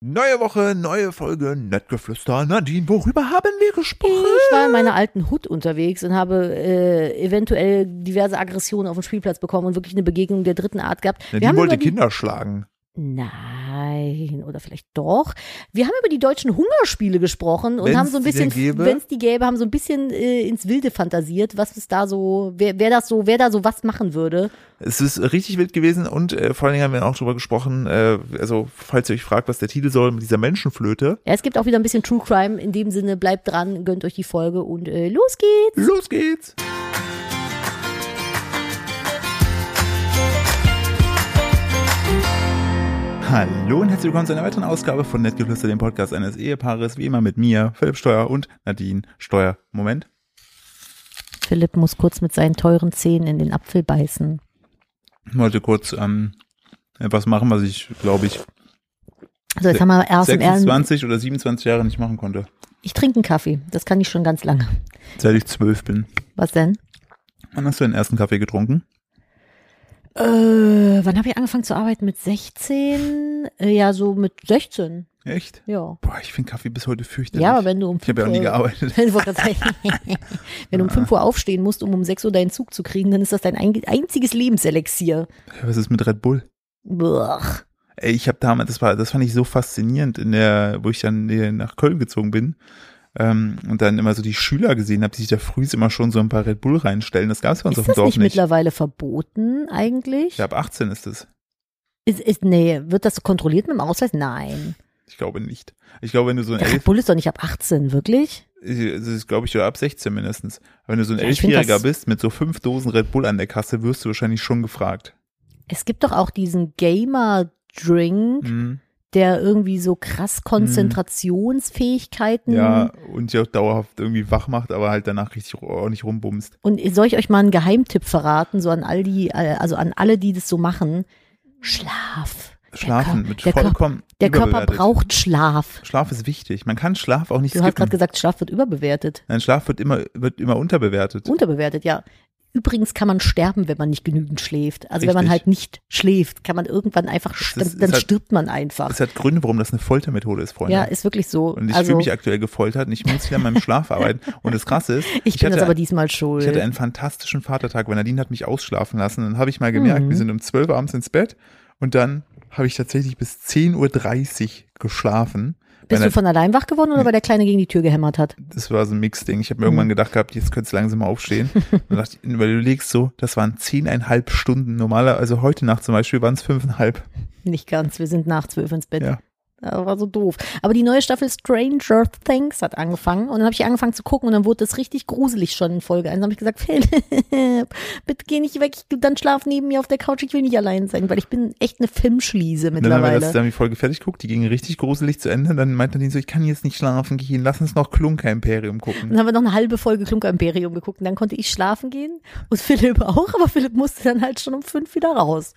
Neue Woche, neue Folge, Nettgeflüster. Nadine, worüber haben wir gesprochen? Ich war in meiner alten Hut unterwegs und habe äh, eventuell diverse Aggressionen auf dem Spielplatz bekommen und wirklich eine Begegnung der dritten Art gehabt. Nadine wollte die, Kinder schlagen. Nein, oder vielleicht doch. Wir haben über die deutschen Hungerspiele gesprochen und Wenn's haben so ein bisschen, wenn es die gäbe, haben so ein bisschen äh, ins Wilde fantasiert, was es da so, wer, wer das so, wer da so was machen würde. Es ist richtig wild gewesen und äh, vor allen Dingen haben wir auch drüber gesprochen, äh, also falls ihr euch fragt, was der Titel soll mit dieser Menschenflöte. Ja, es gibt auch wieder ein bisschen True Crime. In dem Sinne, bleibt dran, gönnt euch die Folge und äh, los geht's. Los geht's! Hallo und herzlich willkommen zu einer weiteren Ausgabe von Nettgeflüster, dem Podcast eines Ehepaares, wie immer mit mir, Philipp Steuer und Nadine Steuer. Moment. Philipp muss kurz mit seinen teuren Zähnen in den Apfel beißen. Ich wollte kurz ähm, etwas machen, was ich, glaube ich, So, jetzt haben wir erst im Ernst. 26 oder 27 Jahre nicht machen konnte. Ich trinke einen Kaffee. Das kann ich schon ganz lange. Seit ich zwölf bin. Was denn? Wann hast du den ersten Kaffee getrunken? Äh, wann habe ich angefangen zu arbeiten? Mit 16? Äh, ja, so mit 16. Echt? Ja. Boah, ich finde Kaffee bis heute fürchterlich. Ja, aber wenn du um ich habe ja auch nie gearbeitet. Wenn du um 5 Uhr aufstehen musst, um um 6 Uhr deinen Zug zu kriegen, dann ist das dein ein- einziges Lebenselixier. Was ist mit Red Bull? Buch. Ey, ich habe damals, das war, das fand ich so faszinierend in der, wo ich dann nach Köln gezogen bin ähm, und dann immer so die Schüler gesehen habe, die sich da früh immer schon so ein paar Red Bull reinstellen. Das gab es bei uns Ist auf dem das Dorf nicht, nicht. mittlerweile verboten eigentlich? Ja, ab 18 ist es. Ist, ist, nee, wird das kontrolliert mit dem Ausweis? Nein. Ich glaube nicht. Ich glaube, wenn du so ein Red Bull ist doch nicht ab 18, wirklich? das ist glaube ich ab 16 mindestens. Aber wenn du so ein Ja, Elfjähriger das- bist mit so fünf Dosen Red Bull an der Kasse, wirst du wahrscheinlich schon gefragt. Es gibt doch auch diesen Gamer-Drink, Mhm. Der irgendwie so krass Konzentrationsfähigkeiten. Ja, und auch dauerhaft irgendwie wach macht, aber halt danach richtig ordentlich rumbumst. Und soll ich euch mal einen Geheimtipp verraten, so an all die, äh, also an alle, die das so machen? Schlaf. Der Schlafen Kör- mit der vollkommen Der Körper braucht Schlaf. Schlaf ist wichtig. Man kann Schlaf auch nicht Du hast gerade skippen. gesagt, Schlaf wird überbewertet. Nein, Schlaf wird immer, wird immer unterbewertet. Unterbewertet, ja. Übrigens kann man sterben, wenn man nicht genügend schläft. Also wenn man Richtig. halt nicht schläft, kann man irgendwann einfach, Das dann, ist- dann halt- stirbt man einfach. Es hat Gründe, warum das eine Foltermethode ist, Freunde. Ja, ist wirklich so. und ich also, fühle mich aktuell gefoltert und ich muss wieder an meinem Schlaf arbeiten. Und das Krasse ist, ich bin hatte, das aber diesmal schuld. ich hatte einen fantastischen Vatertag, weil Nadine hat mich ausschlafen lassen. Dann habe ich mal gemerkt, Mhm. wir sind um 12 Uhr abends ins Bett und dann habe ich tatsächlich bis 10.30 Uhr geschlafen. Bist du von allein wach geworden oder weil der Kleine gegen die Tür gehämmert hat? das war so ein Mix-Ding. Ich habe mir Mhm. irgendwann gedacht gehabt, jetzt könntest du langsam mal aufstehen. Und dachte, ich, weil du legst so, das waren zehneinhalb Stunden. Normaler, also heute Nacht zum Beispiel waren es fünfeinhalb. Nicht ganz, wir sind nach zwölf ins Bett. Ja. Das war so doof. Aber die neue Staffel Stranger Things hat angefangen und dann habe ich angefangen zu gucken und dann wurde es richtig gruselig schon in Folge 1. Dann habe ich gesagt, Philipp, bitte geh nicht weg, ich, dann schlaf neben mir auf der Couch, ich will nicht allein sein, weil ich bin echt eine Filmschliese Und dann haben wir das, mittlerweile. dann haben wir die Folge fertig geguckt, die ging richtig gruselig zu Ende. Dann meinte Nadine so, ich kann jetzt nicht schlafen gehen, lass uns noch Klunker Imperium gucken. Dann haben wir noch eine halbe Folge Klunker Imperium geguckt und dann konnte ich schlafen gehen und Philipp auch, aber Philipp musste dann halt schon um fünf wieder raus.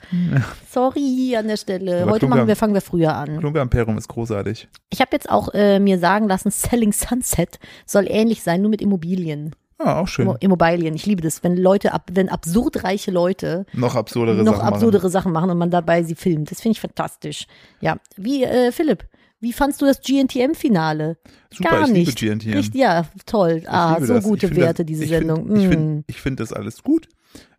Sorry an der Stelle. Aber Heute Klunker- machen wir, fangen wir früher an. Klunker Imperium ist großartig. Ich habe jetzt auch äh, mir sagen lassen, Selling Sunset soll ähnlich sein, nur mit Immobilien. Ja, auch schön. Immo- Immobilien. Ich liebe das, wenn Leute, ab, wenn absurd reiche Leute Noch absurdere noch Sachen absurdere Sachen machen und man dabei sie filmt. Das finde ich fantastisch. Ja, wie äh, Philipp, wie fandst du das GNTM-Finale? Super, Gar ich liebe nicht. GNTM. Richtig, ja, toll. ah, liebe so das. gute Ich Werte, das, diese ich find- Sendung. Ich Mm. finde ich find das alles gut,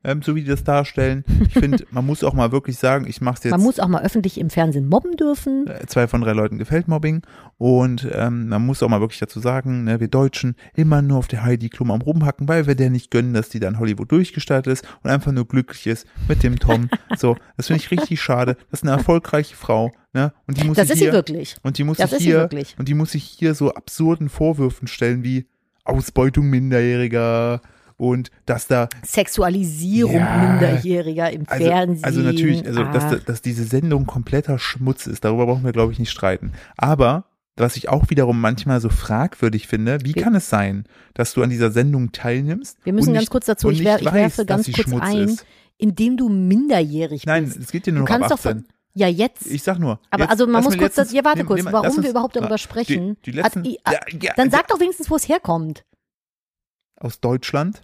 ähm, so wie die das darstellen. Ich finde, man muss auch mal wirklich sagen, ich mache jetzt Man muss auch mal öffentlich im Fernsehen mobben dürfen. äh, zwei von drei Leuten gefällt Mobbing und ähm, man muss auch mal wirklich dazu sagen, ne, wir Deutschen immer nur auf der Heidi Klum am rumhacken, weil wir der nicht gönnen, dass die dann Hollywood durchgestartet ist und einfach nur glücklich ist mit dem Tom. so, das finde ich richtig schade. Das ist eine erfolgreiche Frau, ne? Und die muss Das ist hier sie wirklich. und die muss Das sich hier wirklich. und die muss sich hier so absurden Vorwürfen stellen wie Ausbeutung Minderjähriger und dass da Sexualisierung Ja. Minderjähriger im also, Fernsehen. also natürlich, also ah. dass, dass diese Sendung kompletter Schmutz ist, darüber brauchen wir glaube ich nicht streiten. Aber was ich auch wiederum manchmal so fragwürdig finde, wie Wir- kann es sein, dass du an dieser Sendung teilnimmst? Wir müssen ganz nicht, kurz dazu, ich, wer, ich weißt, werfe ganz kurz Schmutz ein, Ist. indem du minderjährig Nein, bist. es geht dir Du nur noch ab kannst doch 18. von, ja jetzt. ich sag nur. aber jetzt, also man muss kurz, letztens- das, ja warte nimm- kurz, lass warum uns- wir überhaupt darüber na, sprechen. Die, die letzten, i- ja, ja, Dann ja, sag doch wenigstens, wo es herkommt. Aus Deutschland,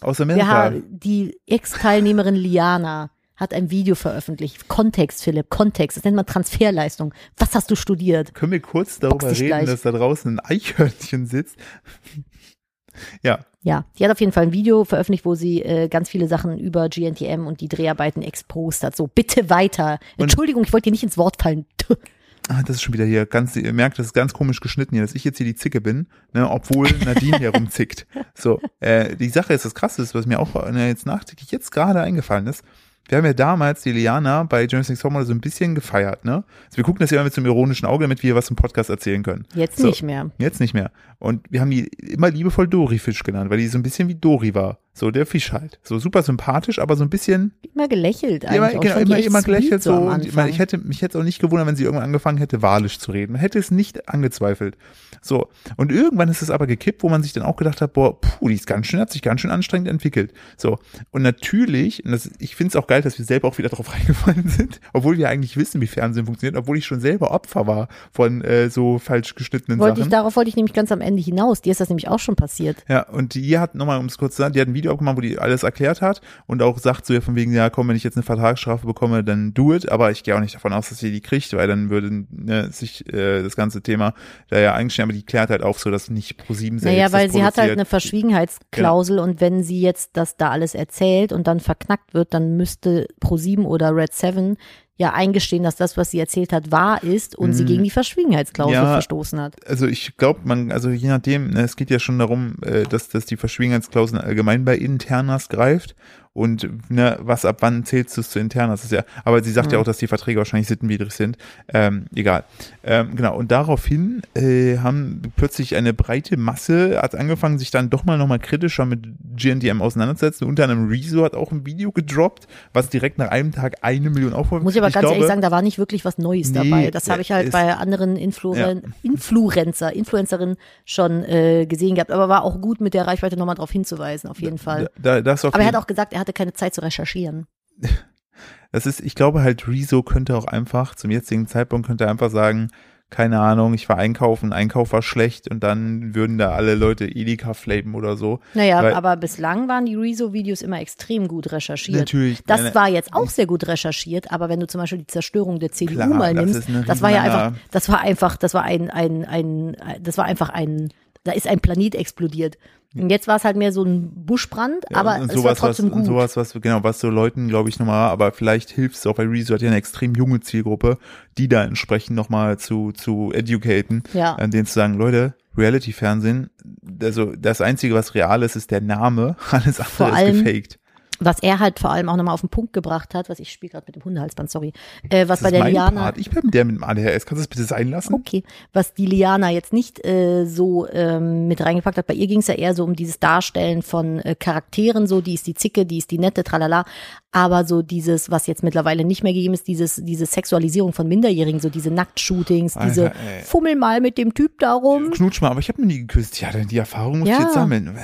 aus Wir Amerika. haben die Ex-Teilnehmerin Liana hat ein Video veröffentlicht. Kontext, Philipp, Kontext. Das nennt man Transferleistung. Was hast du studiert? Können wir kurz darüber reden, gleich. dass da draußen ein Eichhörnchen sitzt? ja, Ja, die hat auf jeden Fall ein Video veröffentlicht, wo sie äh, ganz viele Sachen über GNTM und die Dreharbeiten exposed hat. So, bitte weiter. Entschuldigung, ich wollte dir nicht ins Wort fallen. Ah, das ist schon wieder hier ganz, ihr merkt, das ist ganz komisch geschnitten hier, dass ich jetzt hier die Zicke bin, ne, obwohl Nadine hier rumzickt. So, äh, die Sache ist, das Krasse ist, was mir auch äh, jetzt nachträglich jetzt gerade eingefallen ist. Wir haben ja damals die Liana bei James Next Topmodel so ein bisschen gefeiert, ne? Also wir gucken das ja immer mit so einem ironischen Auge, damit wir was im Podcast erzählen können. Jetzt So. nicht mehr. Jetzt nicht mehr. Und wir haben die immer liebevoll Dori-Fisch genannt, weil die so ein bisschen wie Dori war. So der Fisch halt. So super sympathisch, aber so ein bisschen Immer gelächelt eigentlich. immer, auch. Ich genau, immer, immer gelächelt so. und ich, meine, ich hätte mich jetzt auch nicht gewundert, wenn sie irgendwann angefangen hätte, walisch zu reden. Man hätte es nicht angezweifelt. So. Und irgendwann ist es aber gekippt, wo man sich dann auch gedacht hat, boah, puh, die ist ganz schön, hat sich ganz schön anstrengend entwickelt. So. Und natürlich, und das, ich finde es auch geil, dass wir selber auch wieder drauf reingefallen sind, obwohl wir eigentlich wissen, wie Fernsehen funktioniert, obwohl ich schon selber Opfer war von äh, so falsch geschnittenen wollte ich, Sachen. darauf wollte ich nämlich ganz am Ende hinaus. Dir ist das nämlich auch schon passiert. Ja, und die hat nochmal, um es kurz zu sagen, die hat ein Video abgemacht, wo die alles erklärt hat und auch sagt so ja von wegen, ja komm, wenn ich jetzt eine Vertragsstrafe bekomme, dann do it, aber ich gehe auch nicht davon aus, dass sie die kriegt, weil dann würde ne, sich äh, das ganze Thema da ja einstellen, aber die klärt halt auf so, dass nicht pro sieben selbst Naja, weil sie hat halt produziert. eine Verschwiegenheitsklausel und wenn sie jetzt das da alles erzählt und dann verknackt wird, dann müsste Pro7 oder Red 7 ja eingestehen, dass das, was sie erzählt hat, wahr ist und sie gegen die Verschwiegenheitsklausel Mhm. Ja. verstoßen hat. also ich glaube, man, also je nachdem, ne, es geht ja schon darum, äh, dass, dass die Verschwiegenheitsklausel allgemein bei Internas greift und ne, was ab wann zählst du es zu Internas? Das ist ja, aber sie sagt ja auch, dass die Verträge wahrscheinlich sittenwidrig sind. Ähm, egal. Ähm, genau, und daraufhin äh, haben plötzlich eine breite Masse hat angefangen, sich dann doch mal nochmal kritischer mit GNTM auseinanderzusetzen. Unter anderem Rezo hat auch ein Video gedroppt, was direkt nach einem Tag eine Million Aufrufe Muss ich aber ganz glaube, ehrlich sagen, da war nicht wirklich was Neues Nee, dabei. Das ja, habe ich halt bei anderen Influen Influencer, Influencerinnen schon äh, gesehen gehabt. Aber war auch gut mit der Reichweite nochmal darauf hinzuweisen, auf jeden Fall. da, da Aber er hat auch gesagt, er hatte keine Zeit zu recherchieren. Das ist, ich glaube halt, Rezo könnte auch einfach, zum jetzigen Zeitpunkt könnte er einfach sagen, keine Ahnung, ich war einkaufen, Einkauf war schlecht und dann würden da alle Leute Edeka flamen oder so. Naja, Weil- aber bislang waren die Rezo-Videos immer extrem gut recherchiert. Natürlich. Das Nein, war jetzt auch sehr gut recherchiert, aber wenn du zum Beispiel die Zerstörung der CDU Klar, mal das nimmst, eine das war ja einfach, das war einfach, das war ein, ein, ein, das war einfach ein, da ist ein Planet explodiert. Und jetzt war es halt mehr so ein Buschbrand, Ja, aber es war sowas, trotzdem was, und gut. sowas, was, genau, was so Leuten, glaube ich, nochmal, aber vielleicht hilft es auch, weil Rezo hat ja eine extrem junge Zielgruppe, die da entsprechend nochmal zu, zu educaten, Ja. an denen zu sagen, Leute, Reality-Fernsehen, also das Einzige, was real ist, ist der Name, alles andere Vor ist allem- gefaked. Was er halt vor allem auch nochmal auf den Punkt gebracht hat, was ich spiele gerade mit dem Hundehalsband, sorry, äh, was Das bei der Liana, Part. Ich bin der mit dem ADHS. Kannst du das bitte sein lassen? Okay, was die Liana jetzt nicht äh, so ähm, mit reingepackt hat, bei ihr ging es ja eher so um dieses Darstellen von äh, Charakteren, so die ist die Zicke, die ist die nette, tralala, aber so dieses, was jetzt mittlerweile nicht mehr gegeben ist, dieses diese Sexualisierung von Minderjährigen, so diese Nacktshootings, diese Alter, ey. Fummel mal mit dem Typ darum. Knutsch mal, aber ich habe noch nie geküsst. Ja, dann die Erfahrung muss Ja. ich jetzt sammeln.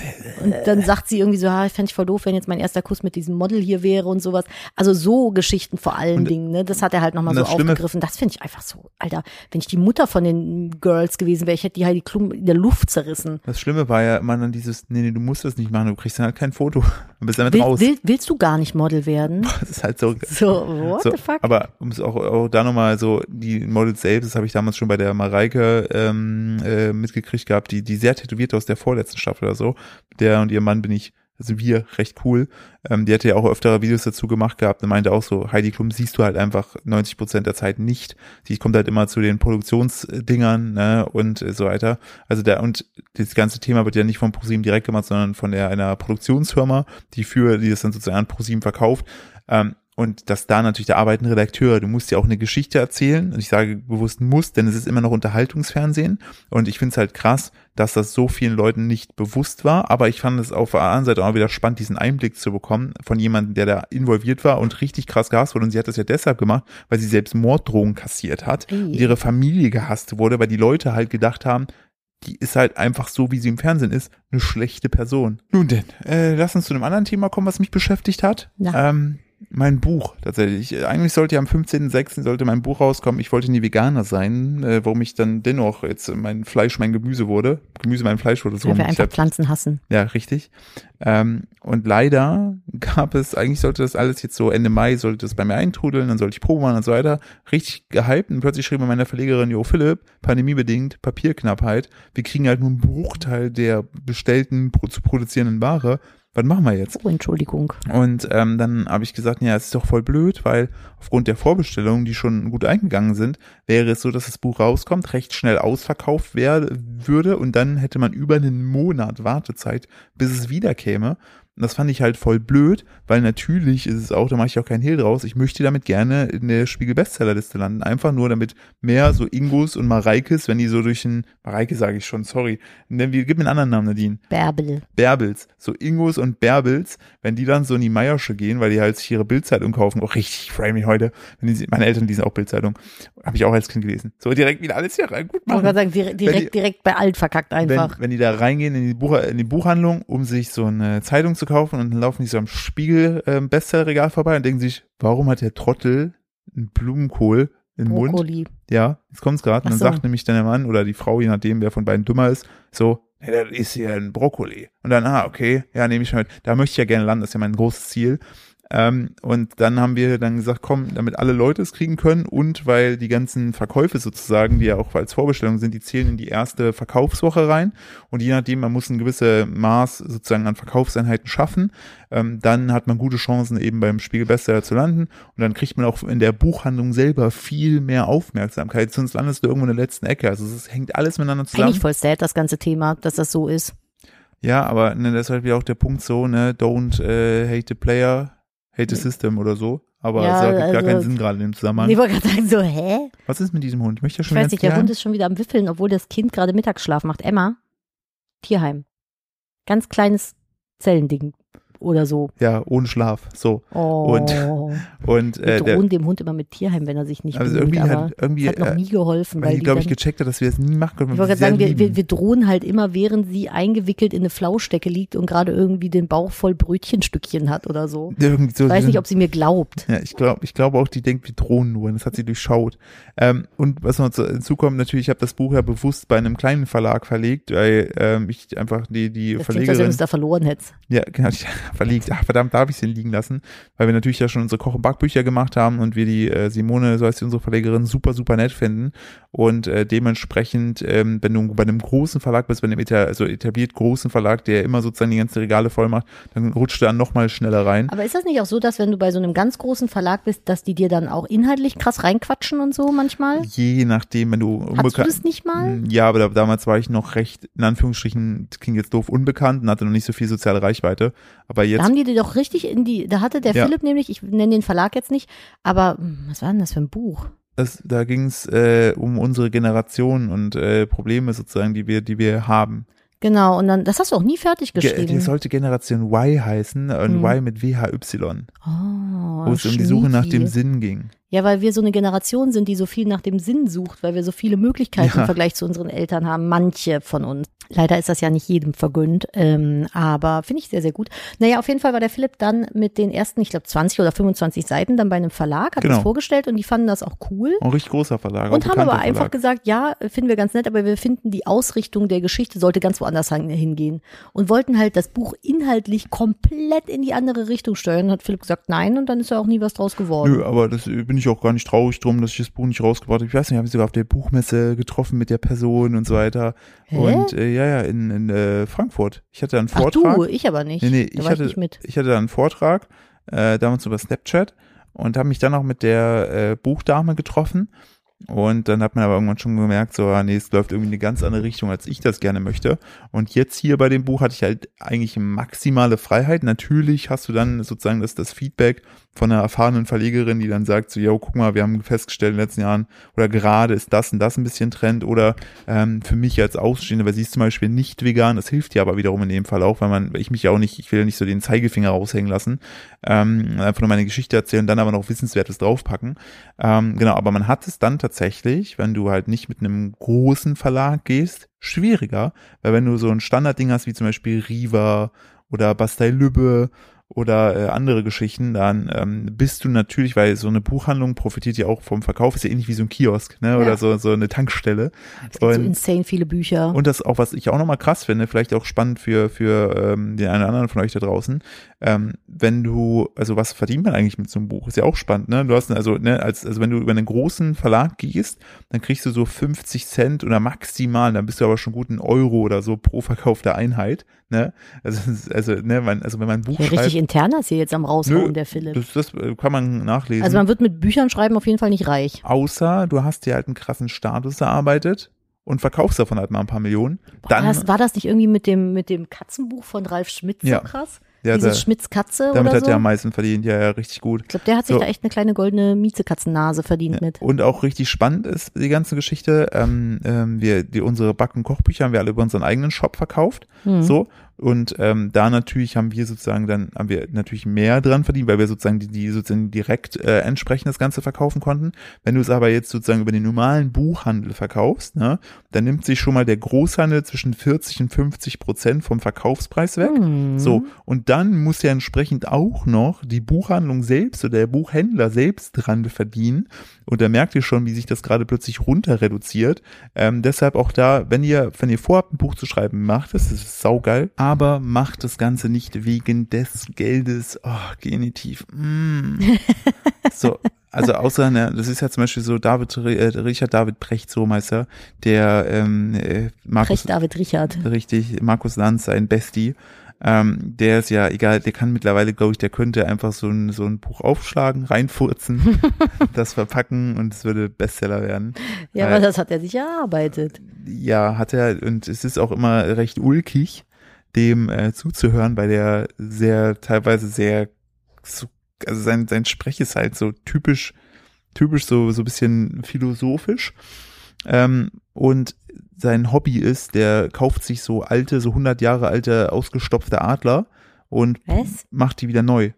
Und dann sagt sie irgendwie so, ah, fände ich voll doof, wenn jetzt mein erster Kuss mit diesem Model hier wäre und sowas. Also so Geschichten vor allen Und- Dingen, ne? Das hat er halt nochmal so Schlimme- aufgegriffen. Das finde ich einfach so, Alter, wenn ich die Mutter von den Girls gewesen wäre, ich hätte die halt die Klum in der Luft zerrissen. Das Schlimme war ja immer dann dieses, nee, nee, du musst das nicht machen, du kriegst dann halt kein Foto. Du bist damit Will, raus. will, willst du gar nicht Model werden? Das ist halt so. So, what so the fuck? aber um es auch, auch da nochmal so, die Models selbst, das habe ich damals schon bei der Mareike ähm, äh, mitgekriegt gehabt, die, die sehr tätowierte aus der vorletzten Staffel oder so. Der und ihr Mann bin ich, also wir, recht cool. Ähm, die hatte ja auch öfter Videos dazu gemacht gehabt und meinte auch so, Heidi Klum siehst du halt einfach 90 Prozent der Zeit nicht. Sie kommt halt immer zu den Produktionsdingern ne, und so weiter. Also der und das ganze Thema wird ja nicht von ProSieben direkt gemacht, sondern von der einer Produktionsfirma, die für die das dann sozusagen an ProSieben verkauft. Ähm, und dass da natürlich, da arbeiten Redakteure, du musst ja auch eine Geschichte erzählen. Und ich sage bewusst muss, denn es ist immer noch Unterhaltungsfernsehen. Und ich finde es halt krass, dass das so vielen Leuten nicht bewusst war. Aber ich fand es auf der anderen Seite auch wieder spannend, diesen Einblick zu bekommen von jemandem, der da involviert war und richtig krass gehasst wurde. Und sie hat das ja deshalb gemacht, weil sie selbst Morddrohungen kassiert hat Ey. und ihre Familie gehasst wurde, weil die Leute halt gedacht haben, die ist halt einfach so, wie sie im Fernsehen ist, eine schlechte Person. Nun denn, äh, lass uns zu einem anderen Thema kommen, was mich beschäftigt hat. Na. Ähm, Mein Buch, tatsächlich. Eigentlich sollte ja am 15.06. sollte mein Buch rauskommen. Ich wollte nie Veganer sein, äh, warum ich dann dennoch jetzt mein Fleisch mein Gemüse wurde. Gemüse mein Fleisch wurde so. Weil wir einfach hab- Pflanzen hassen. Ja, richtig. Ähm, und leider gab es, eigentlich sollte das alles jetzt so Ende Mai, sollte es bei mir eintrudeln, dann sollte ich Probe machen und so weiter. Richtig gehypt und plötzlich schrieb mir meine Verlegerin, Jo Philipp, pandemiebedingt, Papierknappheit, wir kriegen halt nur einen Bruchteil der bestellten, zu produzierenden Ware. Was machen wir jetzt? Oh, Entschuldigung. Und ähm, dann habe ich gesagt, ja, es ist doch voll blöd, weil aufgrund der Vorbestellungen, die schon gut eingegangen sind, wäre es so, dass das Buch rauskommt, recht schnell ausverkauft werde, würde und dann hätte man über einen Monat Wartezeit, bis es wieder käme. Und das fand ich halt voll blöd, weil natürlich ist es auch, da mache ich auch keinen Hehl draus, ich möchte damit gerne in der Spiegel-Bestsellerliste landen. Einfach nur damit mehr so Ingos und Mareikes, wenn die so durch den, Mareike sage ich schon, sorry, Nennen wir- gib mir einen anderen Namen, Nadine. Bärbel. Bärbels, so Ingos und Bärbels, wenn die dann so in die Meiersche gehen, weil die halt sich ihre Bildzeitung kaufen, auch richtig framey heute, wenn die, meine Eltern lesen auch Bildzeitung, habe ich auch als Kind gelesen. So direkt wieder alles hier rein, gut Ich wollte machen. gerade sagen, direkt, Wenn die- direkt, direkt bei alt verkackt Wenn, einfach. wenn die da reingehen in die, Buch, in die Buchhandlung, um sich so eine Zeitung zu kaufen und dann laufen die so am Spiegel ähm, Bestsellerregal vorbei und denken sich, warum hat der Trottel einen Blumenkohl im Mund? Brokkoli. Ja, jetzt kommt's gerade. Und dann so. sagt nämlich dann der Mann oder die Frau, je nachdem, wer von beiden dümmer ist, so, hey, das ist hier ein Brokkoli. Und dann, ah, okay, ja, nehme ich mit. Da möchte ich ja gerne landen, das ist ja mein großes Ziel. Ähm, und dann haben wir dann gesagt, komm, damit alle Leute es kriegen können und weil die ganzen Verkäufe sozusagen, die ja auch als Vorbestellung sind, die zählen in die erste Verkaufswoche rein. Und je nachdem, man muss ein gewisse Maß sozusagen an Verkaufseinheiten schaffen, ähm, dann hat man gute Chancen eben beim Spiegel Bestseller zu landen. Und dann kriegt man auch in der Buchhandlung selber viel mehr Aufmerksamkeit. Sonst landest du irgendwo in der letzten Ecke. Also es hängt alles miteinander zusammen. Eigentlich voll sad, das ganze Thema, dass das so ist. Ja, aber ne, das ist halt wieder auch der Punkt so, ne, don't äh, hate the player, hate the system oder so. Aber Ja, es hat gar also- keinen Sinn gerade in dem Zusammenhang. Ich wollte gerade sagen, so, hä? Was ist mit diesem Hund? Ich möchte ja Ich schon weiß ganz nicht, der Hund ist schon wieder am Wiffeln, obwohl das Kind gerade Mittagsschlaf macht. Emma, Tierheim. Ganz kleines Zellending oder so. Ja, ohne Schlaf. So. Oh. Und, Und äh, wir der, drohen dem Hund immer mit Tierheim, wenn er sich nicht also bemüht, irgendwie aber hat irgendwie, hat noch äh, nie geholfen. weil Weil die, glaube ich, gecheckt hat, dass wir es nie machen können. ich wollte gerade sagen, sehr wir, wir, lieben. drohen halt immer, während sie eingewickelt in eine Flauschdecke liegt und gerade irgendwie den Bauch voll Brötchenstückchen hat oder so. Irgendwie so, Ich weiß nicht, ob sie mir glaubt. Ja, ich glaube, ich glaube auch, die denkt, wir drohen nur. Und das hat sie durchschaut. Ähm, und was noch zu- hinzukommt, natürlich, ich habe das Buch ja bewusst bei einem kleinen Verlag verlegt, weil ähm, ich einfach die die Das klingt, als wenn du Verlegerin da verloren hättest. Ja, genau, ich verlegt. Ach, verdammt, da habe ich den liegen lassen, weil wir natürlich ja schon unsere Koch- und Backbücher gemacht haben und wir die äh, Simone, so heißt sie, unsere Verlegerin, super, super nett finden. Und äh, dementsprechend, ähm, wenn du bei einem großen Verlag bist, bei einem eta also etabliert großen Verlag, der immer sozusagen die ganzen Regale voll macht, dann rutscht du dann nochmal schneller rein. Aber ist das nicht auch so, dass wenn du bei so einem ganz großen Verlag bist, dass die dir dann auch inhaltlich krass reinquatschen und so manchmal? Je nachdem, wenn du Hattest du das nicht mal? Ja, aber da, damals war ich noch recht, in Anführungsstrichen, klingt jetzt doof, unbekannt und hatte noch nicht so viel soziale Reichweite. Aber Da jetzt haben die doch richtig in die, da hatte der Ja. Philipp nämlich, ich nenne den Verlag jetzt nicht, aber hm, was war denn das für ein Buch? das, da ging es äh, um unsere Generation und äh, Probleme sozusagen, die wir, die wir haben. Genau, und dann, das hast du auch nie fertig Ge geschrieben. die sollte Generation Y heißen und Hm. Y mit WHY, oh, wo es um die Suche nach dem. Sinn ging. Ja, weil wir so eine Generation sind, die so viel nach dem Sinn sucht, weil wir so viele Möglichkeiten Ja. im Vergleich zu unseren Eltern haben. Manche von uns. Leider ist das ja nicht jedem vergönnt, ähm, aber finde ich sehr, sehr gut. Naja, auf jeden Fall war der Philipp dann mit den ersten, ich glaube, 20 oder 25 Seiten dann bei einem Verlag, hat Genau. das vorgestellt und die fanden das auch cool. Ein richtig großer Verlag. Und haben aber bekannter einfach Verlag. gesagt, ja, finden wir ganz nett, aber wir finden, die Ausrichtung der Geschichte sollte ganz woanders hin- hingehen. Und wollten halt das Buch inhaltlich komplett in die andere Richtung steuern. Hat Philipp gesagt, nein, und dann ist ja auch nie was draus geworden. Nö, aber das bin ich auch gar nicht traurig drum, dass ich das Buch nicht rausgebracht habe. Ich weiß nicht, habe ich sogar auf der Buchmesse getroffen mit der Person und so weiter. Hä? Und äh, ja, ja, in, in äh, Frankfurt. Ich hatte einen Ach Vortrag. du, ich aber nicht. Nee, nee, da ich war hatte, ich nicht mit. ich hatte da einen Vortrag, äh, damals über Snapchat und habe mich dann auch mit der äh, Buchdame getroffen. Und dann hat man aber irgendwann schon gemerkt, so, ah, nee, es läuft irgendwie in eine ganz andere Richtung, als ich das gerne möchte. Und jetzt hier bei dem Buch hatte ich halt eigentlich maximale Freiheit. Natürlich hast du dann sozusagen das, das Feedback von einer erfahrenen Verlegerin, die dann sagt, so, yo, guck mal, wir haben festgestellt in den letzten Jahren, oder gerade ist das und das ein bisschen Trend, oder ähm, für mich als Ausstehende, weil sie ist zum Beispiel nicht vegan, das hilft ja aber wiederum in dem Fall auch, weil man, weil ich mich ja auch nicht, ich will ja nicht so den Zeigefinger raushängen lassen, ähm, einfach nur meine Geschichte erzählen, dann aber noch Wissenswertes draufpacken. Ähm, genau, aber man hat es dann tatsächlich, wenn du halt nicht mit einem großen Verlag gehst, schwieriger, weil wenn du so ein Standardding hast, wie zum Beispiel Riva oder Bastei Lübbe oder äh, andere Geschichten, dann ähm, bist du natürlich, weil so eine Buchhandlung profitiert ja auch vom Verkauf, ist ja ähnlich wie so ein Kiosk, ne? Oder Ja. so, so eine Tankstelle. Es gibt so Und- insane viele Bücher. Und das auch, was ich auch nochmal krass finde, vielleicht auch spannend für, für ähm, den einen oder anderen von euch da draußen, ähm, wenn du, also was verdient man eigentlich mit so einem Buch? Ist ja auch spannend, ne? Du hast also, ne, als, also wenn du über einen großen Verlag gehst, dann kriegst du so 50 Cent oder maximal, dann bist du aber schon gut ein Euro oder so pro verkaufte Einheit, ne? Also, also, ne, man, also wenn man ein Buch ja, richtig schreibt, interner ist hier jetzt am raushauen, Nö, der Philipp. das, das äh, kann man nachlesen. Also man wird mit Büchern schreiben auf jeden Fall nicht reich. Außer du hast dir halt einen krassen Status erarbeitet und verkaufst davon halt mal ein paar Millionen. Boah, Dann, war, das, war das nicht irgendwie mit dem, mit dem Katzenbuch von Ralf Schmitz Ja. so krass? Ja, Dieses da, Schmitz Katze damit oder hat so? er am meisten verdient, ja, ja, richtig gut. ich glaube, der hat sich So. da echt eine kleine goldene Miezekatzennase verdient mit. Und auch richtig spannend ist die ganze Geschichte. Ähm, ähm, wir, die, unsere Back- und Kochbücher haben wir alle über unseren eigenen Shop verkauft. Hm. So. Und ähm, da natürlich haben wir sozusagen dann, haben wir natürlich mehr dran verdient, weil wir sozusagen die, die sozusagen direkt äh, entsprechend das Ganze verkaufen konnten. Wenn du es aber jetzt sozusagen über den normalen Buchhandel verkaufst, ne, dann nimmt sich schon mal der Großhandel zwischen 40 und 50 Prozent vom Verkaufspreis weg. Hm. So, und dann muss ja entsprechend auch noch die Buchhandlung selbst oder der Buchhändler selbst dran verdienen. Und da merkt ihr schon, wie sich das gerade plötzlich runter reduziert. Ähm, deshalb auch da, wenn ihr, wenn ihr vorhabt, ein Buch zu schreiben, macht es, das ist saugeil. Aber macht das Ganze nicht wegen des Geldes. Oh, Genitiv. Mm. So, also außer, ne, das ist ja zum Beispiel so David, äh, Richard David Brecht, so Meister, der ähm, äh, Markus, Recht David Richard. richtig, Markus Lanz, sein Bestie, ähm, der ist ja egal, der kann mittlerweile, glaube ich, der könnte einfach so ein, so ein Buch aufschlagen, reinfurzen, das verpacken und es würde Bestseller werden. Ja, Äh, aber das hat er sich erarbeitet. Ja, hat er, und es ist auch immer recht ulkig, dem äh, zuzuhören, weil der sehr, teilweise sehr, so, also sein, sein Sprech ist halt so typisch, typisch so, so ein bisschen philosophisch. Ähm, und sein Hobby ist, der kauft sich so alte, so 100 Jahre alte, ausgestopfte Adler und Was? macht die wieder neu.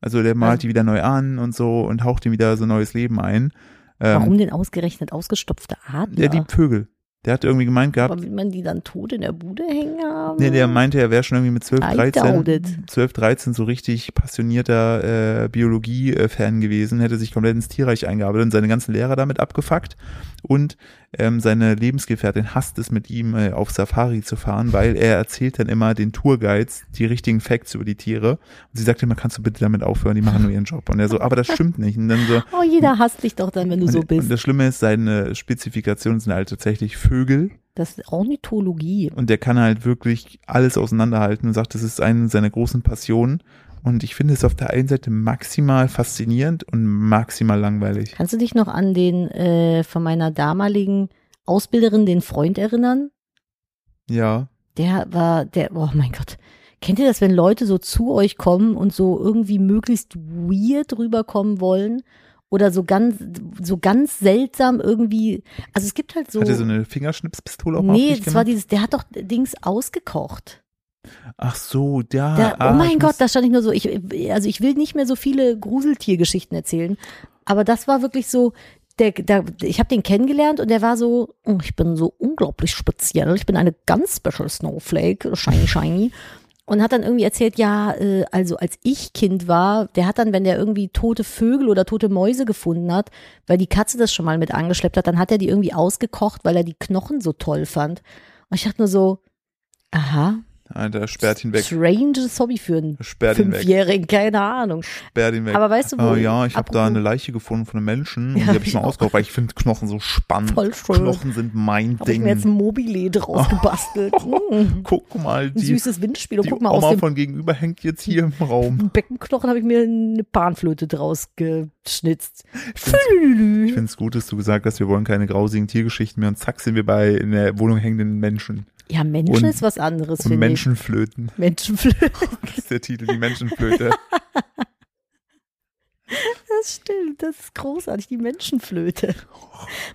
Also der malt Also- die wieder neu an und so und haucht ihm wieder so neues Leben ein. Ähm, Warum denn ausgerechnet ausgestopfte Adler? Der liebt Vögel. Der hat irgendwie gemeint gehabt, Aber will man die dann tot in der Bude hängen haben? Nee, der meinte, er wäre schon irgendwie mit 12, I 13, doubt it. 12, 13 so richtig passionierter äh, Biologie-Fan gewesen, hätte sich komplett ins Tierreich eingearbeitet und seine ganzen Lehrer damit abgefuckt. Und ähm, seine Lebensgefährtin hasst es, mit ihm äh, auf Safari zu fahren, weil er erzählt dann immer den Tourguides die richtigen Facts über die Tiere. Und sie sagt immer, kannst du bitte damit aufhören, die machen nur ihren Job. Und er so, aber das stimmt nicht. Und dann so, Oh, jeder hasst dich doch dann, wenn du und, so und bist. das Schlimme ist, seine Spezifikationen sind halt tatsächlich Vögel. Das ist Ornithologie. Und der kann halt wirklich alles auseinanderhalten und sagt, das ist eine seiner großen Passionen. Und ich finde es auf der einen Seite maximal faszinierend und maximal langweilig. Kannst du dich noch an den äh, von meiner damaligen Ausbilderin, den Freund erinnern? Ja. Der war, der, oh mein Gott. Kennt ihr das, wenn Leute so zu euch kommen und so irgendwie möglichst weird rüberkommen wollen? Oder so ganz, so ganz seltsam irgendwie. Also es gibt halt so. Hat er so eine Fingerschnipspistole auch nee, das war dieses, der hat doch Dings ausgekocht. Ach so, da. Der, ah, oh mein Gott, da stand ich nur so, ich, also ich will nicht mehr so viele Gruseltiergeschichten erzählen, aber das war wirklich so, der, der, ich habe den kennengelernt und der war so, oh, ich bin so unglaublich speziell, ich bin eine ganz special Snowflake, shiny, shiny. Und hat dann irgendwie erzählt, ja, äh, also als ich Kind war, der hat dann, wenn der irgendwie tote Vögel oder tote Mäuse gefunden hat, weil die Katze das schon mal mit angeschleppt hat, dann hat er die irgendwie ausgekocht, weil er die Knochen so toll fand. Und ich dachte nur so, aha, Alter, sperrt ihn weg. stranges Hobby für einen Sperrt ihn weg. Fünfjährigen, keine Ahnung. Sperrt ihn weg. Aber weißt du, wo Oh ja, ich habe da eine Leiche gefunden von einem Menschen und Ja, die habe ich mal auch. ausgekocht, weil ich finde Knochen so spannend. Voll schön. Knochen sind mein Habe ich mir jetzt Ding. ein Mobile draus gebastelt. Mm, Guck mal, ein die, süßes Windspiel. Und die guck mal, Oma aus dem von gegenüber hängt jetzt hier im Raum. Beckenknochen habe ich mir eine Panflöte draus geschnitzt. Ich finde es gut, dass du gesagt hast, wir wollen keine grausigen Tiergeschichten mehr und zack sind wir bei in der Wohnung hängenden Menschen. Ja, Menschen Und- ist was anderes, finde ich. Menschenflöten. Menschenflöte. Das ist der Titel, die Menschenflöte. Das stimmt, das ist großartig, die Menschenflöte.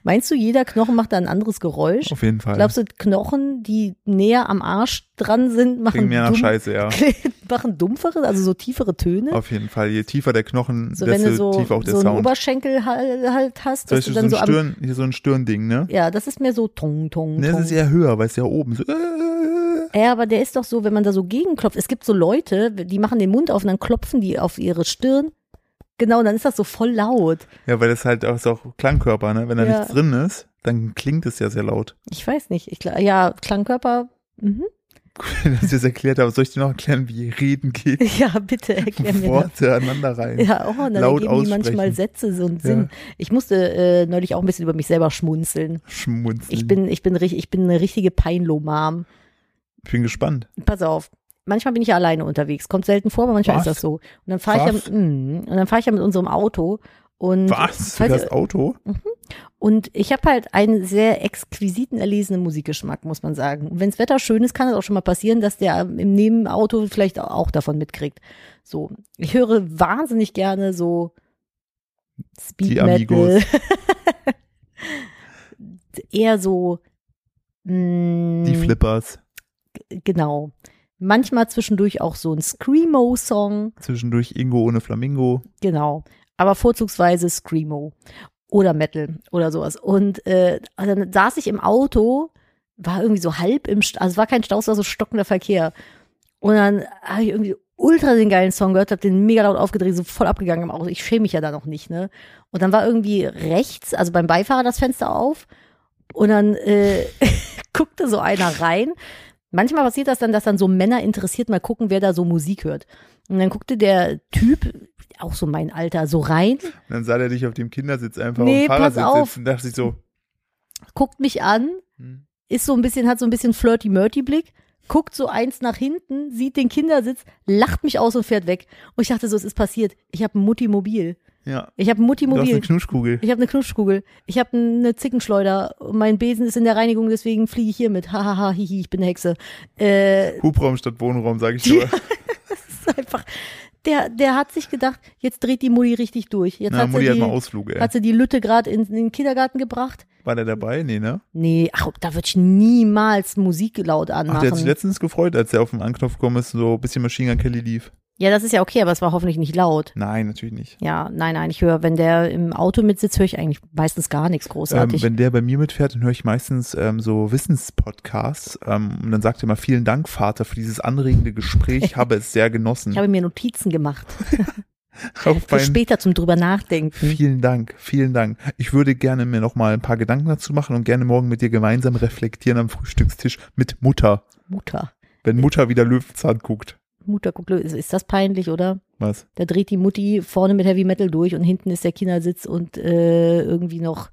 Meinst du, jeder Knochen macht da ein anderes Geräusch? Auf jeden Fall. Glaubst du, Knochen, die näher am Arsch dran sind, machen, mehr dumm, Scheiße, ja. machen dumpfere, also so tiefere Töne? Auf jeden Fall. Je tiefer der Knochen, So, wenn desto du so, tiefer auch der so einen Sound. Oberschenkel halt, halt hast, dass du Beispiel so dann ein, so am, Stirn, hier so ein Stirnding, ne? ja, das ist mehr so tong, tong, Ne, das ist eher höher, weil es ja oben so. Äh, Ja, aber der ist doch so, wenn man da so gegenklopft. Es gibt so Leute, die machen den Mund auf und dann klopfen die auf ihre Stirn. Genau, und dann ist das so voll laut. Ja, weil das halt auch, ist auch Klangkörper, ne? Wenn da Ja. nichts drin ist, dann klingt es ja sehr laut. Ich weiß nicht. Ich, ja, Klangkörper. Mhm. Wenn ich das erklärt habe, soll ich dir noch erklären, wie Reden geht? Ja, bitte erklär mir das. Worte aneinander rein. Ja, oh, und dann laut ergeben die manchmal. Sätze so einen Ja. Sinn. Ich musste äh, neulich auch ein bisschen über mich selber schmunzeln. Schmunzeln. Ich bin, ich bin, ich bin eine richtige Peinlo-Mom. ich bin gespannt. Pass auf. Manchmal bin ich ja alleine unterwegs. Kommt selten vor, aber manchmal Was? ist das so. Und dann fahre ich ja, mm, und dann fahre ich ja mit unserem Auto. Und Was? Falls hast Auto? Und ich habe halt einen sehr exquisiten, erlesenen Musikgeschmack, muss man sagen. Und wenns Wetter schön ist, kann es auch schon mal passieren, dass der im Nebenauto vielleicht auch davon mitkriegt. So, ich höre wahnsinnig gerne so Speed Die Metal. Amigos. Eher so mh, Die Flippers. Genau. Manchmal zwischendurch auch so ein Screamo-Song. Zwischendurch Ingo ohne Flamingo. Genau. Aber vorzugsweise Screamo oder Metal oder sowas. Und äh, dann saß ich im Auto, war irgendwie so halb im, St also es war kein Stau, es war so stockender Verkehr. Und dann habe ich irgendwie ultra den geilen Song gehört, habe den mega laut aufgedreht, so voll abgegangen im Auto. Ich schäme mich ja da noch nicht, ne? Und dann war irgendwie rechts, also beim Beifahrer das Fenster auf und dann äh, guckte so einer rein. Manchmal passiert das dann, dass dann so Männer interessiert mal gucken, wer da so Musik hört. Und dann guckte der Typ, auch so mein Alter, so rein, Und dann sah der dich auf dem Kindersitz einfach Nee, auf dem pass Fahrersitz auf. sitzen und dachte sich so, guckt mich an, hm, ist so ein bisschen, hat so ein bisschen flirty-murty-Blick, guckt so eins nach hinten, sieht den Kindersitz, lacht mich aus und fährt weg. Und ich dachte so, es ist passiert. Ich habe ein Mutti-Mobil. Ja, Ich habe ein du hast eine Mutti-Mobil. Knuschkugel. Ich habe eine Knutschkugel. Ich habe eine Zickenschleuder. Mein Besen ist in der Reinigung, deswegen fliege ich hier mit. Hahaha, hihi, ich bin eine Hexe. Äh, Hubraum statt Wohnraum, sage ich nur. das ist einfach, der, der hat sich gedacht, jetzt dreht die Mutti richtig durch. Jetzt Na, hat, Mutti sie hat die, mal Ausflug, ey. hat sie die Lütte gerade in, in den Kindergarten gebracht. War der dabei? Nee, ne? Nee, ach, da würde ich niemals Musik laut Ach, der hat sich anmachen. letztens gefreut, als er auf den Anknopf gekommen ist, so ein bisschen Machine Gun Kelly lief. Ja, das ist ja okay, aber es war hoffentlich nicht laut. Nein, natürlich nicht. Ja, nein, nein, ich höre, wenn der im Auto mitsitzt, höre ich eigentlich meistens gar nichts Ähm, großartig. wenn der bei mir mitfährt, dann höre ich meistens ähm, so Wissenspodcasts. Ähm, und dann sagt er immer, vielen Dank, Vater, für dieses anregende Gespräch. Ich habe es sehr genossen. ich habe mir Notizen gemacht. Auf Für später zum drüber nachdenken. vielen Dank, vielen Dank. Ich würde gerne mir noch mal ein paar Gedanken dazu machen und gerne morgen mit dir gemeinsam reflektieren am Frühstückstisch mit Mutter. Mutter. Wenn Mutter wieder Löwenzahn guckt. Mutter guckt, ist, ist das peinlich, oder? Was? Da dreht die Mutti vorne mit Heavy Metal durch und hinten ist der Kindersitz und äh, irgendwie noch.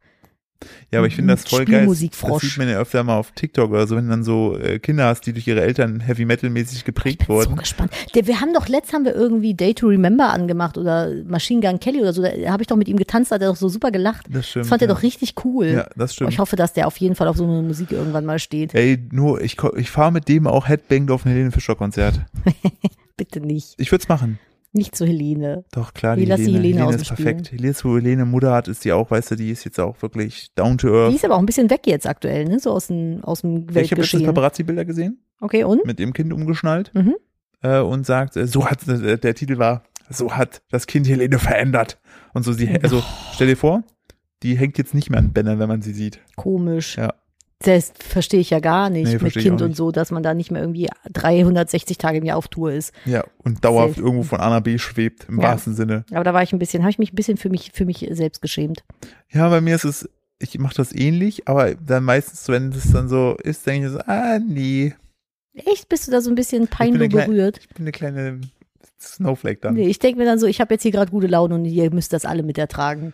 Ja, aber ich finde das voll geil. Das sieht man ja öfter mal auf TikTok oder so, wenn du dann so äh, Kinder hast, die durch ihre Eltern Heavy Metal mäßig geprägt Ich bin so wurden. gespannt. Der, wir haben doch letzt haben wir irgendwie Day to Remember angemacht oder Machine Gun Kelly oder so. Da habe ich doch mit ihm getanzt, da hat er doch so super gelacht. Das stimmt. Das fand er ja. doch richtig cool. Ja, das stimmt. ich hoffe, dass der auf jeden Fall auf so eine Musik irgendwann mal steht. Ey, nur, ich, ich fahre mit dem auch Headbanged auf ein Helene Fischer Konzert. Bitte nicht. Ich würde es machen. Nicht zu Helene. Doch, klar, die die Helene, Helene Helene aus ist perfekt. Helene ist, wo Helene Mutter hat, ist die auch, weißt du, die ist jetzt auch wirklich down to Die earth. ist aber auch ein bisschen weg jetzt aktuell, ne? So aus dem, aus dem Ich habe letztens Weltgeschehen. Paparazzi-Bilder gesehen, Okay, und? mit dem Kind umgeschnallt Mhm. äh, und sagt, äh, so hat, äh, der Titel war, so hat das Kind Helene verändert. Und so, sie, also, stell dir vor, die hängt jetzt nicht mehr an Bänder, wenn man sie sieht. Komisch. Ja. Das verstehe ich ja gar nicht Nee, mit Kind auch und nicht. so, dass man da nicht mehr irgendwie 360 Tage im Jahr auf Tour ist. Ja, und dauerhaft Safe. irgendwo von A nach B schwebt, im Ja. wahrsten Sinne. Aber da war ich ein bisschen, habe ich mich ein bisschen für mich, für mich selbst geschämt. Ja, bei mir ist es, ich mache das ähnlich, aber dann meistens, wenn es dann so ist, denke ich so, ah, nee, Echt? Bist du da so ein bisschen peinlich berührt? ich bin eine kleine Snowflake dann. Nee, ich denke mir dann so, ich habe jetzt hier gerade gute Laune und ihr müsst das alle mit ertragen.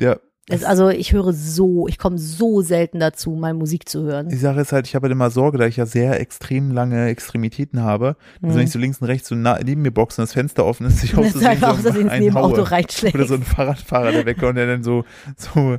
Ja, Es, also ich höre so, ich komme so selten dazu, mal Musik zu hören. die Sache ist halt, ich habe halt immer Sorge, da ich ja sehr extrem lange Extremitäten habe, dass wenn ich so links und rechts so nah, neben mir boxe und das Fenster offen ist, ich auch Das so, ist einfach aus so Versehen ins Nebenauto reinschlägt. Oder so ein Fahrradfahrer, der wegkommt und der dann so, so,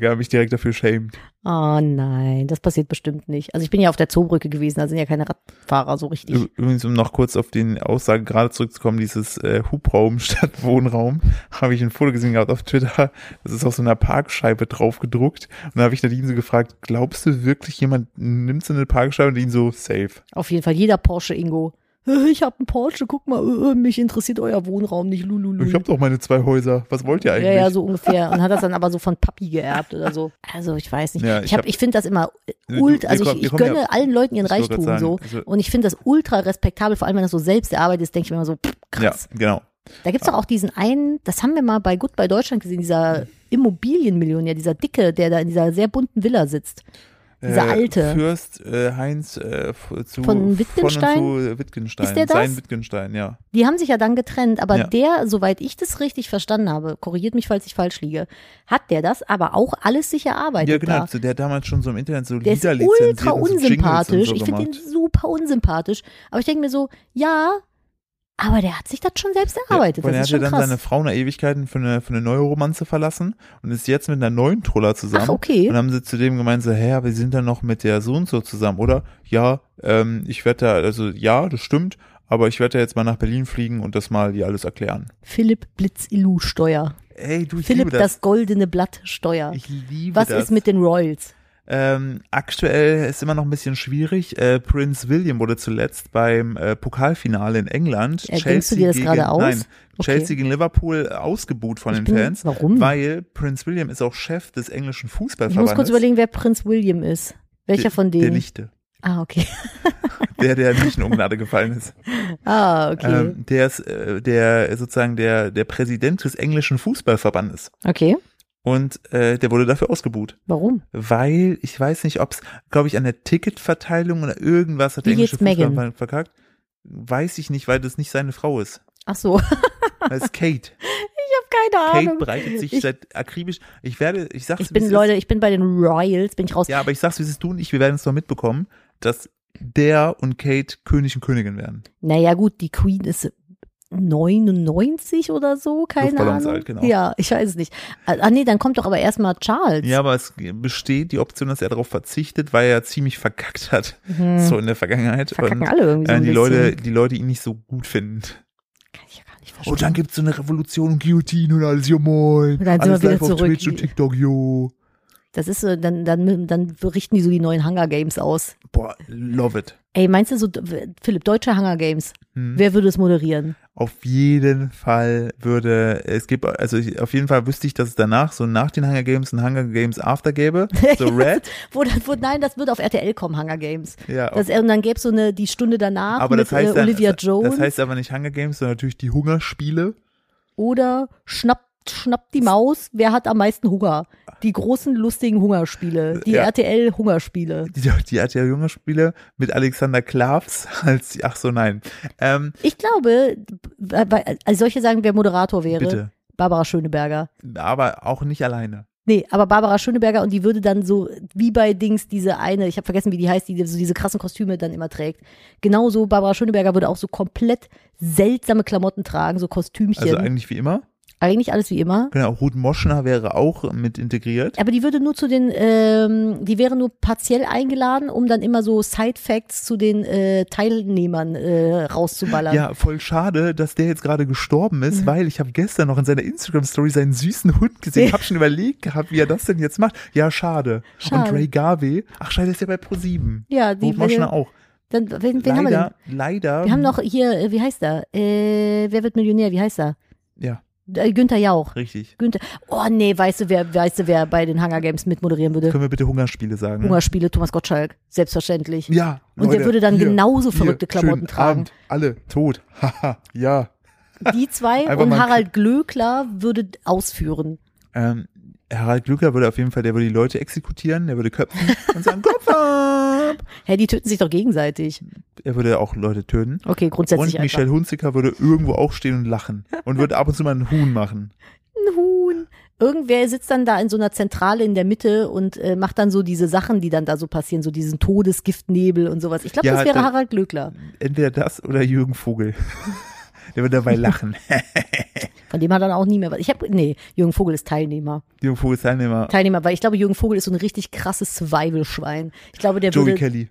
gar mich direkt dafür schämt. Oh nein, das passiert bestimmt nicht. Also ich bin ja auf der Zoobrücke gewesen, da sind ja keine Radfahrer so richtig. Übrigens, um noch kurz auf den Aussagen gerade zurückzukommen, dieses äh, Hubraum statt Wohnraum, habe ich ein Foto gesehen gehabt auf Twitter. Das ist auf so einer Parkscheibe drauf gedruckt. Und da habe ich Nadine so gefragt, glaubst du wirklich, jemand nimmt so eine Parkscheibe und ihn so safe? Auf jeden Fall, jeder Porsche Ingo "Äh, ich habe einen Porsche, guck mal, äh, mich interessiert euer Wohnraum nicht, lululu. Ich habe doch meine zwei Häuser. Was wollt ihr eigentlich? Ja, ja, so ungefähr. Und hat das dann aber so von Papi geerbt oder so. Also ich weiß nicht. Ja, ich ich hab, hab- ich finde das immer Du- ult, wir also ich, ich gönne ja- allen Leuten ihren Ich Reichtum grad so. sagen, also- Und ich finde das ultra respektabel, vor allem wenn das so selbst erarbeitet ist, denke ich mir immer so, pff, Ja, krass. genau. Da gibt's doch auch diesen einen, das haben wir mal bei Goodbye Deutschland gesehen, dieser Immobilienmillionär, dieser Dicke, der da in dieser sehr bunten Villa sitzt. Dieser Äh, alte. Fürst äh, Heinz äh, zu, Von Wittgenstein? Von Wittgenstein. Ist der das? Sein Wittgenstein, ja. Die haben sich ja dann getrennt, aber Ja. der, soweit ich das richtig verstanden habe, korrigiert mich, falls ich falsch liege, hat der das aber auch alles sich erarbeitet. Ja, genau. Da. so Der hat damals schon so im Internet so Der ist Lieder lizenziert ultra so unsympathisch. Und ich so finde ihn gemacht. super unsympathisch. Aber ich denke mir so, ja, aber der hat sich das schon selbst erarbeitet. Ja, und er das hat ja dann krass. seine Frau nach Ewigkeiten für eine, für eine neue Romanze verlassen und ist jetzt mit einer neuen Troller zusammen. Ach, okay. Und haben sie zu dem gemeint, so, hä, aber wir sind dann noch mit der so und so zusammen, oder? Ja, ähm, ich werde da, also ja, das stimmt, aber ich werde da jetzt mal nach Berlin fliegen und das mal dir alles erklären. Philipp Blitz-Illu-Steuer. Ey, du, ich Philipp, liebe das. das. goldene Blatt Steuer. Ich liebe Was das. ist mit den Royals? Ähm, aktuell ist immer noch ein bisschen schwierig. Äh, Prince William wurde zuletzt beim äh, Pokalfinale in England. Äh, denkst du dir das gegen, gerade aus? Nein, Okay. Chelsea gegen Liverpool ausgebuht von Ich den bin- Fans. warum? Weil Prince William ist auch Chef des englischen Ich muss Fußballverbandes. kurz überlegen, wer Prinz William ist. Welcher der, von Der denen? Lichte. Ah, okay. Der, der nicht in Ungnade gefallen ist. Ah, okay. Ähm, der ist äh, der sozusagen der, der Präsident des englischen Fußballverbandes. okay. Und äh, der wurde dafür ausgebuht. Warum? Weil, ich weiß nicht, ob es, glaube ich, an der Ticketverteilung oder irgendwas hat der Wie geht's englische Meghan? Fußballverband verkackt. Weiß ich nicht, weil das nicht seine Frau ist. Ach so. Das ist Kate. Keine Kate Ahnung. bereitet sich Ich- seit akribisch. Ich werde, ich sag's Ich bin, Leute, Ist. ich bin bei den Royals, bin ich raus. Ja, aber ich sag's, wie es du und ich, wir werden es noch mitbekommen, dass der und Kate König und Königin werden. Naja, gut, die Queen ist 99 oder so, keine Luftballons Ahnung. alt, genau. Ja, ich weiß es nicht. Ah, nee, dann kommt doch aber erstmal Charles. Ja, aber es besteht die Option, dass er darauf verzichtet, weil er ziemlich verkackt hat, Mhm. so in der Vergangenheit. Verkacken und alle irgendwie so äh, die. Leute, die Leute ihn nicht so gut finden. Kann ich ja gar nicht Oh, verstehen. dann gibt's so eine Revolution und Guillotine und alles, jo moin. Und dann sind alles wir wieder live auf zurück. Twitch und TikTok, jo. Das ist so, dann, dann, dann berichten die so die neuen Hunger Games aus. Boah, love it. Ey, meinst du so, Philipp, deutsche Hunger Games, Hm. wer würde es moderieren? Auf jeden Fall würde, es gibt, also ich, auf jeden Fall wüsste ich, dass es danach, so nach den Hunger Games, ein Hunger Games After gäbe. So Red. Wo, wo, nein, das wird auf RTL kommen, Hunger Games. Ja, Das, und dann gäbe es so eine, die Stunde danach aber mit das heißt, äh, dann, Olivia Jones das heißt aber nicht Hunger Games, sondern natürlich die Hungerspiele. oder Schnapp, Schnapp die Maus, wer hat am meisten Hunger? Die großen, lustigen Hungerspiele, die Ja. RTL-Hungerspiele. Die, die hat ja Hungerspiele mit Alexander Klavs als, ach so, nein. Ähm, Ich glaube, also solche sagen, wer Moderator wäre, bitte. Barbara Schöneberger. Aber auch nicht alleine. Nee, aber Barbara Schöneberger und die würde dann so, wie bei Dings, diese eine, ich habe vergessen, wie die heißt, die so diese krassen Kostüme dann immer trägt. Genauso, Barbara Schöneberger würde auch so komplett seltsame Klamotten tragen, so Kostümchen. Also eigentlich wie immer. Eigentlich alles wie immer. Genau, Ruth Moschner wäre auch mit integriert. Aber die würde nur zu den, ähm, die wäre nur partiell eingeladen, um dann immer so Side-Facts zu den äh, Teilnehmern äh, rauszuballern. Ja, voll schade, dass der jetzt gerade gestorben ist, weil ich habe gestern noch in seiner Instagram-Story seinen süßen Hund gesehen. Ja. Hab schon überlegt gehabt, wie er das denn jetzt macht. Ja, schade. Schade. Und Ray Garvey, ach scheiße, ist ja bei ProSieben. Ja, die Ruth Moschner auch. Dann, wen, wen haben wir denn? Leider, leider. Wir haben noch hier, äh, wie heißt er? Äh, wer wird Millionär? Wie heißt er? Ja, Günther Jauch. richtig. Günther. Oh nee, weißt du, wer, weißt du, wer bei den Hunger Games mitmoderieren würde? Können wir bitte Hungerspiele sagen? Hungerspiele, Thomas Gottschalk. Selbstverständlich. Ja. Und der würde dann hier, genauso hier, verrückte Klamotten schönen tragen. Abend, alle tot. Haha, ja. Die zwei Einfach und Harald Glöckler würde ausführen. Ähm, Harald Glückler würde auf jeden Fall, der würde die Leute exekutieren, der würde köpfen und sagen, Kopf ab! Hä, die töten sich doch gegenseitig. Er würde auch Leute töten. Okay, grundsätzlich Und Michelle Hunziker würde irgendwo auch stehen und lachen und würde ab und zu mal einen Huhn machen. Ein Huhn. Irgendwer sitzt dann da in so einer Zentrale in der Mitte und äh, macht dann so diese Sachen, die dann da so passieren, so diesen Todesgiftnebel und sowas. Ich glaube, Ja, das wäre Harald Glöckler. Entweder das oder Jürgen Vogel. Der würde dabei lachen. Von dem hat dann auch nie mehr was. Ich habe, nee, Jürgen Vogel ist Teilnehmer. Jürgen Vogel ist Teilnehmer. Teilnehmer, weil ich glaube, Jürgen Vogel ist so ein richtig krasses Survival-Schwein. Ich glaube, der Joey würde, Kelly.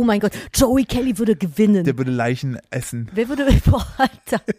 Oh mein Gott, Joey Kelly würde gewinnen. Der würde Leichen essen. Wer würde, boah, Alter.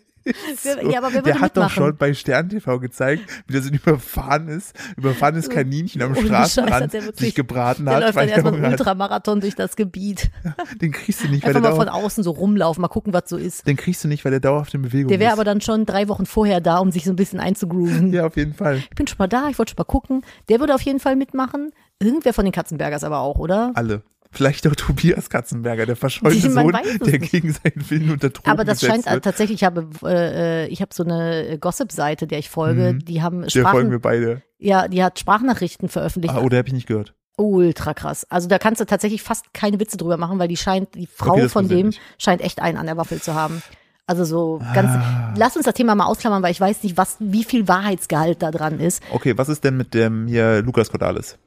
Wer- ja, aber wer der würde hat doch mitmachen? schon bei Stern TV gezeigt, wie das ein überfahrenes, überfahrenes Kaninchen am Ohne Straßenrand hat der wirklich- sich gebraten Der hat. läuft weil dann er erstmal einen hat. Ultramarathon durch das Gebiet. Den kriegst du nicht, weil Einfach der mal von außen so rumlaufen, mal gucken, was so ist. den kriegst du nicht, weil der dauerhaft in Bewegung Der wäre ist. aber dann schon drei Wochen vorher da, um sich so ein bisschen einzugrooven. ja, auf jeden Fall. Ich bin schon mal da, ich wollte schon mal gucken. Der würde auf jeden Fall mitmachen. Irgendwer von den Katzenbergers aber auch, oder? Alle. Vielleicht auch Tobias Katzenberger, der verschollte Man Sohn, der gegen seinen Willen unter Drogen Aber das scheint äh, wird. tatsächlich, ich habe, äh, ich habe so eine Gossip-Seite, der ich folge, Mhm. die haben Der folgen Sprachen, wir beide. ja, die hat Sprachnachrichten veröffentlicht. Ah, oder habe ich nicht gehört. Ultra krass. Also da kannst du tatsächlich fast keine Witze drüber machen, weil die scheint, die Frau Okay, von dem scheint echt einen an der Waffel zu haben. Also so ganz, Ah. lass uns das Thema mal ausklammern, weil ich weiß nicht, was, wie viel Wahrheitsgehalt da dran ist. Okay, was ist denn mit dem hier Lukas Cordalis?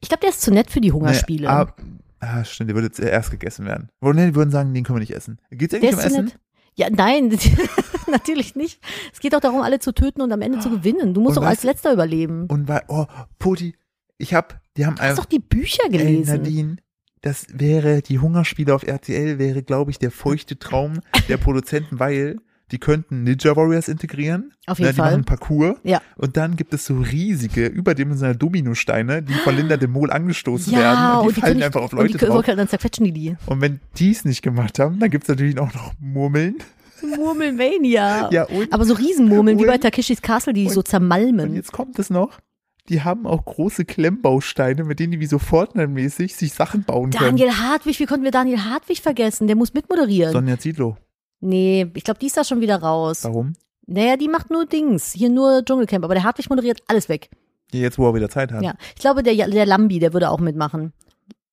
Ich glaube, der ist zu nett für die Hungerspiele. Nee, ah, ah, stimmt, der würde jetzt erst gegessen werden. Oder nee, die würden sagen, den können wir nicht essen. Geht's eigentlich um Essen? Ja, nein, natürlich nicht. Es geht auch darum, alle zu töten und am Ende zu gewinnen. Du musst Und doch als weißt du- Letzter überleben. Und weil, oh, Poti, ich hab, die haben Du hast doch die Bücher ey, gelesen. Nadine, das wäre, die Hungerspiele auf RTL wäre, glaube ich, der feuchte Traum der Produzenten, weil die könnten Ninja Warriors integrieren. Auf jeden ne, die Fall. machen Parcours. Ja. Und dann gibt es so riesige, überdimensionale Dominosteine, die von Linda de Mol angestoßen ja, werden. Und die und die fallen können einfach auf und Leute die können, drauf. dann zerquetschen die die. Und wenn die es nicht gemacht haben, dann gibt's natürlich auch noch Murmeln. Murmelmania. Ja, und, Aber so Riesenmurmeln, wie Und- bei Takeshis Castle, die und- so und zermalmen. jetzt kommt es noch. Die haben auch große Klemmbausteine, mit denen die wie so Fortnite-mäßig sich Sachen bauen können. Daniel Hartwig, wie konnten wir Daniel Hartwig vergessen? Der muss mitmoderieren. Sonja Zietlow. Nee, ich glaube, die ist da schon wieder raus. Warum? Naja, die macht nur Dings. Hier nur Dschungelcamp. Aber der Hartwig moderiert alles weg. Jetzt, wo er wieder Zeit hat. Ja. Ich glaube, der, der Lambi, der würde auch mitmachen.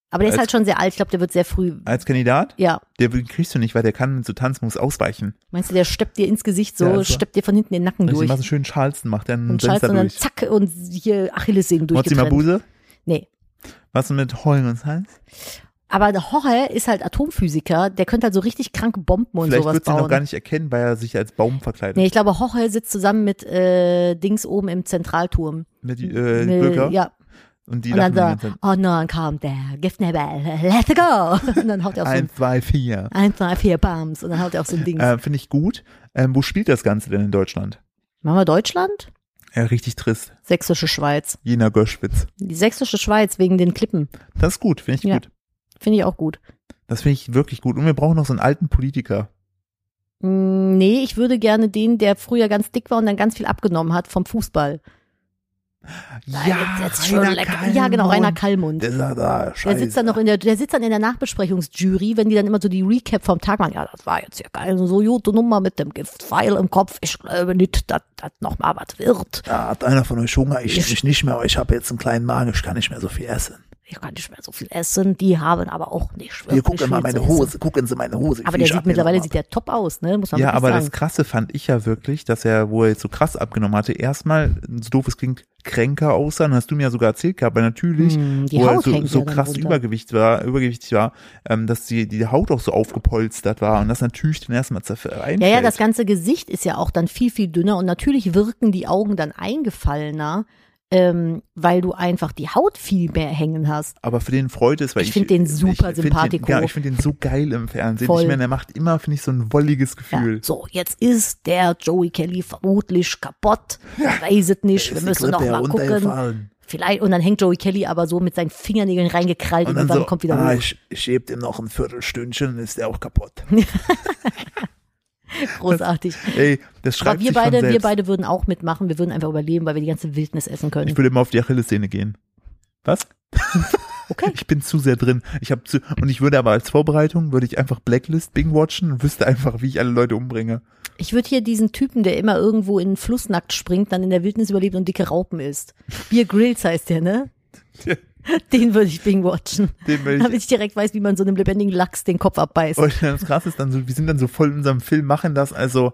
Aber der ist Als- halt schon sehr alt. Ich glaube, der wird sehr früh. Als Kandidat? Ja. Der kriegst du nicht, weil der kann mit so Tanzmoves ausweichen. Meinst du, der steppt dir ins Gesicht so, Ja, also- steppt dir von hinten den Nacken ich durch mal so schön Charleston macht, dann und Fenster scheißt und dann durch. zack und hier Achillessehnen Mozzi durchgetrennt. Mabuse? Nee. Was mit Heulen und Hals? Aber der Jorge ist halt Atomphysiker, der könnte halt so richtig kranke Bomben und Vielleicht sowas wird sie bauen. noch gar nicht erkennen, weil er sich als Baum verkleidet. Nee, ich glaube, Jorge sitzt zusammen mit äh, Dings oben im Zentralturm. Mit äh, Mit- Bürger. Ja, Und die und dann die so, oh no, kommt der Giftnebel, let's go. Und dann haut er auch so ein, Eins, zwei, vier. eins, zwei, vier Bums und dann haut er auch so ein Ding. Äh, Finde ich gut. Ähm, wo spielt das Ganze denn in Deutschland? Machen wir Deutschland? Ja, richtig trist. Sächsische Schweiz. Jena Göschwitz. Die sächsische Schweiz wegen den Klippen. Das ist gut, finde ich Ja. gut. Finde ich auch gut. Das finde ich wirklich gut. Und wir brauchen noch so einen alten Politiker. Mm, Nee, ich würde gerne den, der früher ganz dick war und dann ganz viel abgenommen hat vom Fußball. Ja, jetzt, schon lecker. Ja, genau, Rainer Kallmund. Der scheiße. Der sitzt dann noch in der, der sitzt dann in der Nachbesprechungsjury, wenn die dann immer so die Recap vom Tag machen. Ja, das war jetzt ja geil, so gute Nummer mit dem Giftpfeil im Kopf. Ich glaube nicht, dass das noch mal was wird. Da hat einer von euch Hunger, ich, Ich- ich nicht mehr, aber ich habe jetzt einen kleinen Magen, ich kann nicht mehr so viel essen. Ich kann nicht mehr so viel essen. Die haben aber auch nicht Hier, wirklich gucken mal meine. Hose, gucken Sie meine Hose. Aber der sieht mittlerweile sieht der top aus, ne? Muss man Ja, aber sagen. das Krasse fand ich ja wirklich, dass er, wo er jetzt so krass abgenommen hatte, erstmal, so doof es klingt, kränker aussah. Dann hast du mir ja sogar erzählt gehabt, aber natürlich, die wo er Haut so, hängt so dann krass runter. Übergewicht war, übergewichtig war, ähm, dass die, die Haut auch so aufgepolstert war und das natürlich dann erstmal einfällt. Ja, ja, das ganze Gesicht ist ja auch dann viel, viel dünner und natürlich wirken die Augen dann eingefallener, ähm, weil du einfach die Haut viel mehr hängen hast. aber für den freut es, weil Ich ich. find den super. Den, ja, ich finde den so geil im Fernsehen. Voll. Ich meine, er macht immer, finde ich, so ein wolliges Ja, Gefühl. so, jetzt ist der Joey Kelly vermutlich kaputt. Weiß es nicht. Wir Ist müssen noch mal gucken. Vielleicht, und dann hängt Joey Kelly aber so mit seinen Fingernägeln reingekrallt und, Und dann dann so, kommt wieder ah, hoch. ich, ich heb dem noch ein Viertelstündchen, dann ist der auch kaputt. Großartig. Ey, das schreibt Aber wir sich beide, wir beide würden auch mitmachen. Wir würden einfach überleben, weil wir die ganze Wildnis essen können. Ich würde immer auf die Achillessehne gehen. Was? Okay. Ich bin zu sehr drin. Ich habe zu und ich würde aber als Vorbereitung würde ich einfach Blacklist Bing watchen und wüsste einfach, wie ich alle Leute umbringe. Ich würde hier diesen Typen, der immer irgendwo in den Fluss nackt springt, dann in der Wildnis überlebt und dicke Raupen isst. Beer Grills heißt der, ne? Den würde ich Bing watchen. Den will Damit ich. ich direkt weiß, wie man so einem lebendigen Lachs den Kopf abbeißt. Und das Krasse ist dann so, wir sind dann so voll in unserem Film, machen das, also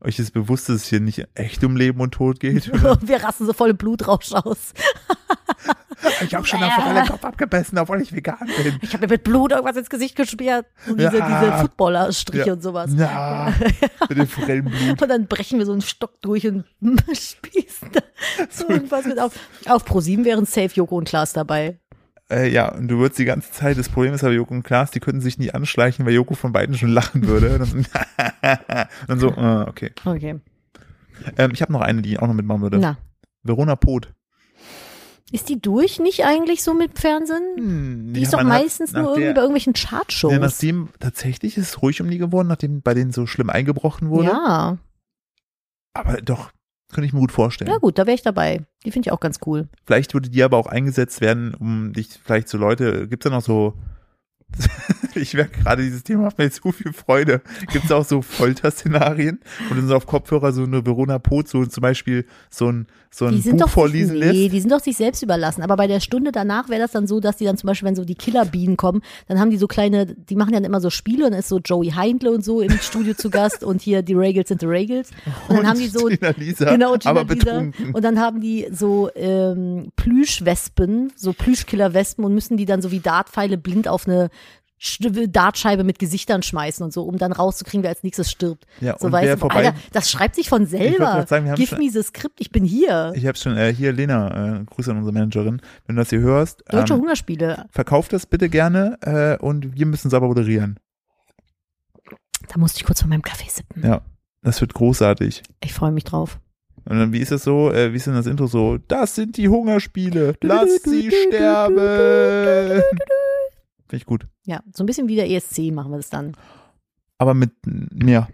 euch ist bewusst, dass es hier nicht echt um Leben und Tod geht. Wir rasten so voll Blutrausch aus. Ich habe schon davon alle Kopf abgebissen, obwohl ich vegan bin. Ich habe mir mit Blut irgendwas ins Gesicht gesperrt. So diese, Ja. diese Footballer-Striche Ja. und sowas. Ja, mit dem Forellenblut. Und dann brechen wir so einen Stock durch und spießen da so irgendwas mit auf. Auf ProSieben wären safe Joko und Klaas dabei. Äh, ja, und du würdest die ganze Zeit, das Problem ist aber Joko und Klaas, die könnten sich nie anschleichen, weil Joko von beiden schon lachen würde. Und dann, so, äh, okay. Okay. Ähm, ich habe noch eine, die ich auch noch mitmachen würde. Na. Verona Pot. Ist die durch nicht eigentlich so mit Fernsehen? Hm, Die ja, ist doch meistens nur irgendwie bei irgendwelchen Chartshows. Ja, nachdem tatsächlich ist es ruhig um die geworden, nachdem bei denen so schlimm eingebrochen wurde. ja. Aber doch, könnte ich mir gut vorstellen. ja gut, da wäre ich dabei. Die finde ich auch ganz cool. Vielleicht würde die aber auch eingesetzt werden, um dich vielleicht so Leute, gibt's da noch so, ich merke gerade, dieses Thema macht mir jetzt so viel Freude. Gibt's auch so Folterszenarien, wo du so auf Kopfhörer so eine Verona Pot so zum Beispiel so ein, so ein Die sind Buch doch vorlesen nee, lässt? die sind doch sich selbst überlassen. Aber bei der Stunde danach wäre das dann so, dass die dann zum Beispiel, wenn so die Killerbienen kommen, dann haben die so kleine, die machen dann immer so Spiele und dann ist so Joey Heindle und so im Studio zu Gast und hier die Regals sind die Regals. Und dann haben die so Tina Lisa, genau, Gina aber Lisa. Und dann haben die so ähm, Plüschwespen, so Plüschkillerwespen und müssen die dann so wie Dartpfeile blind auf eine Dartscheibe mit Gesichtern schmeißen und so, um dann rauszukriegen, wer als nächstes stirbt. Ja, so und wer du, vorbei- Alter, das schreibt sich von selber. sagen, Give schon- me the script, ich bin hier. Ich habe schon, äh, hier Lena, äh, Grüße an unsere Managerin, wenn du das hier hörst, Deutsche ähm, Hungerspiele, verkauft das bitte gerne äh, und wir müssen es aber moderieren. da musste ich kurz von meinem Kaffee sippen. Ja, das wird großartig. Ich freue mich drauf. Und dann, wie ist das so, äh, wie ist denn das Intro so? Das sind die Hungerspiele, lasst sie sterben. Finde ich gut. Ja, so ein bisschen wie der ESC machen wir das dann. Aber mit mehr.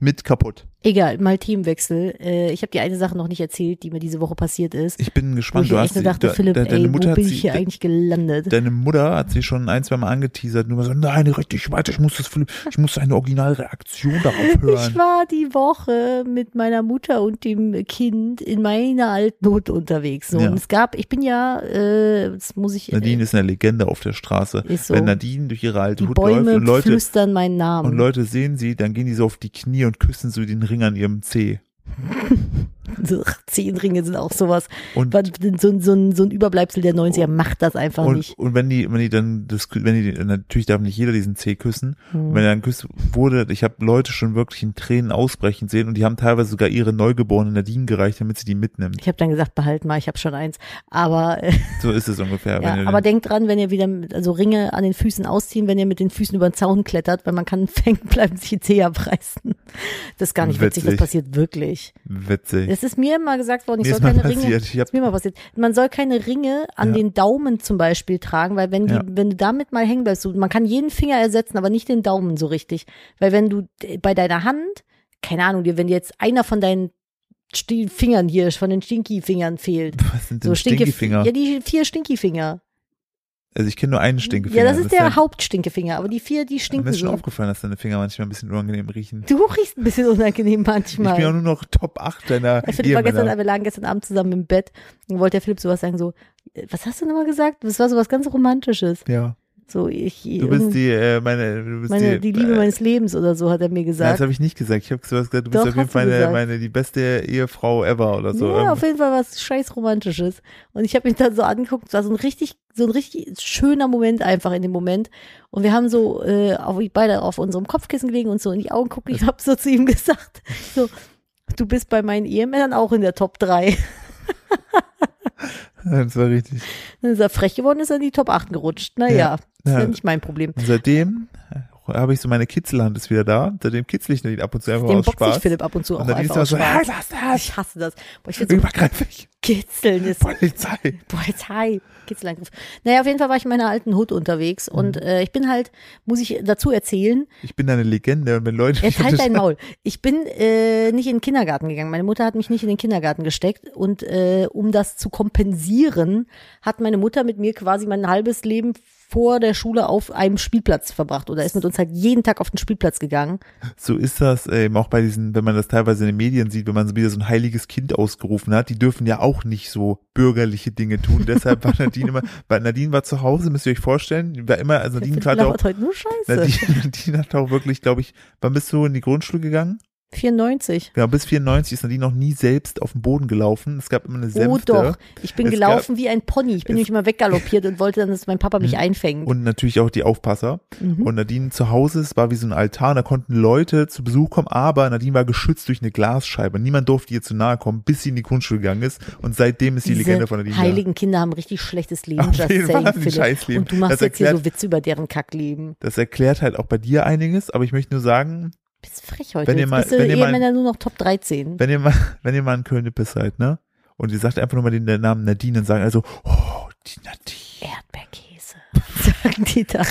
Mit kaputt. Egal, mal Themenwechsel. Äh, ich habe die eine Sache noch nicht erzählt, die mir diese Woche passiert ist. Ich bin Wo gespannt. ich Du echt hast nur dachte, Philipp, de- deine ey, wo bin ich hier de- eigentlich gelandet? Deine Mutter hat sie schon ein, zwei Mal angeteasert. Nur mal so, nein, richtig weiter, ich muss das, Philipp, ich muss eine Originalreaktion darauf Ich hören. war die Woche mit meiner Mutter und dem Kind in meiner alten Hut unterwegs. So. Ja. Und es gab, ich bin ja, äh, das muss ich, Nadine ist eine Legende auf der Straße. Ist so. Wenn Nadine durch ihre alte Hut läuft und Leute, flüstern meinen Namen. und Leute sehen sie, dann gehen die so auf die Knie und küssen so den Ring an ihrem Zeh. zehn Ringe sind auch sowas. Und So, so, ein- so ein Überbleibsel der 90er macht das einfach Und, nicht. und wenn die, wenn die dann das, wenn die, natürlich darf nicht jeder diesen C küssen. Hm. Wenn er dann küsst wurde, ich habe Leute schon wirklich in Tränen ausbrechen sehen und die haben teilweise sogar ihre neugeborene Nadine gereicht, damit sie die mitnimmt. Ich habe dann gesagt, behalt mal, ich habe schon eins. Aber So ist es ungefähr. Ja, aber denkt dran, wenn ihr wieder mit, also Ringe an den Füßen ausziehen, wenn ihr mit den Füßen über den Zaun klettert, weil man kann hängen bleiben, sich die Zehe abreißen. Das ist gar nicht witzig, das Witzig. passiert wirklich. witzig. Es ist mir immer gesagt worden, ich Mir soll keine passiert. Ringe, Ich hab, ist mir mal passiert, man soll keine Ringe an Ja. den Daumen zum Beispiel tragen, weil wenn die, Ja. wenn du damit mal hängen bleibst, man kann jeden Finger ersetzen, aber nicht den Daumen so richtig. Weil wenn du äh, bei deiner Hand, keine Ahnung, dir, wenn dir jetzt einer von deinen Fingern hier, von den Stinky-Fingern fehlt, was sind so denn Stinke, Stinkefinger? ja, die vier Stinky-Finger. Also ich kenne nur einen Stinkefinger. Ja, das ist der ja- Hauptstinkefinger, aber die vier, die Mir stinken ist schon so. aufgefallen, dass deine Finger manchmal ein bisschen unangenehm riechen. Du riechst ein bisschen unangenehm Ich bin ja manchmal. nur noch Top 8 deiner Der Philipp war gestern, wir lagen gestern Abend zusammen im Bett und wollte der Philipp sowas sagen, so, was hast du nochmal gesagt? Das war sowas ganz Romantisches. Ja, So, ich, du bist die, äh, meine, du bist meine, die Liebe äh, meines Lebens oder so, hat er mir Nein, das gesagt. habe ich nicht gesagt. Ich habe gesagt, du bist Doch, auf jeden Fall meine, gesagt. meine, die beste Ehefrau ever oder so. ja, auf jeden Fall was scheiß Romantisches. Und ich habe ihn dann so angeguckt, es war so ein richtig, so ein richtig schöner Moment einfach in dem Moment. Und wir haben so äh, auf, beide auf unserem Kopfkissen gelegen und so in die Augen gucken. Ich habe so zu ihm gesagt, so, du bist bei meinen Ehemännern auch in der Top 3. das war richtig. Dann ist er frech geworden, ist er in die Top 8 gerutscht. Naja, Ja, ist ja ja. nicht mein Problem. Und seitdem äh, habe ich so meine Kitzelhand ist wieder da. Seitdem kitzel ich die ab und zu einfach Den aus sich Spaß. Philipp ab und zu auch und dann ist einfach aus so, hey, Spaß. was ist das? Ich hasse das. Boah, ich so Übergreifig. Kitzeln ist Polizei. Polizei, Kitzelangriff. Naja, auf jeden Fall war ich in meiner alten Hut unterwegs Mhm. und äh, ich bin halt, muss ich dazu erzählen, Ich bin eine Legende und wenn Leute jetzt halt dein Maul. Ich bin äh, nicht in den Kindergarten gegangen. Meine Mutter hat mich nicht in den Kindergarten gesteckt und äh, um das zu kompensieren, hat meine Mutter mit mir quasi mein halbes Leben vor der Schule auf einem Spielplatz verbracht oder ist mit uns halt jeden Tag auf den Spielplatz gegangen. So ist das ähm, auch bei diesen, wenn man das teilweise in den Medien sieht, wenn man so wieder so ein heiliges Kind ausgerufen hat, die dürfen ja auch nicht so bürgerliche Dinge tun. Deshalb war Nadine immer, weil Nadine war zu Hause, müsst ihr euch vorstellen, war immer, also Nadine hatte auch, labert heute nur Scheiße. Nadine, Nadine hat auch wirklich, glaube ich, wann bist du in die Grundschule gegangen? 94. Genau, bis 94 ist Nadine noch nie selbst auf den Boden gelaufen. Es gab immer eine Oh Sänfte. doch, ich bin Es gelaufen wie ein Pony. Ich bin nämlich immer weggaloppiert und wollte dann, dass mein Papa mich Mhm. einfängt. Und natürlich auch die Aufpasser. Mhm. Und Nadine zu Hause, es war wie so ein Altar, und da konnten Leute zu Besuch kommen, aber Nadine war geschützt durch eine Glasscheibe. Niemand durfte ihr zu nahe kommen, bis sie in die Grundschule gegangen ist. Und seitdem ist die Diese Legende von Nadine. heiligen Kinder haben richtig schlechtes Leben, Auf jeden Fall haben die. Scheißleben. Und du machst Das jetzt hier erklärt- so Witze über deren Kackleben. da. Das erklärt halt auch bei dir einiges, aber ich möchte nur sagen, Bist frech heute. Wenn ihr mal- wenn ihr mal- nur noch Top 13. wenn ihr mal, wenn ihr mal in Köln-Nippes seid, ne? Und ihr sagt einfach nur mal den Namen Nadine und sagen also, oh, die Nadine. Erdbeerkäse, sagen die da.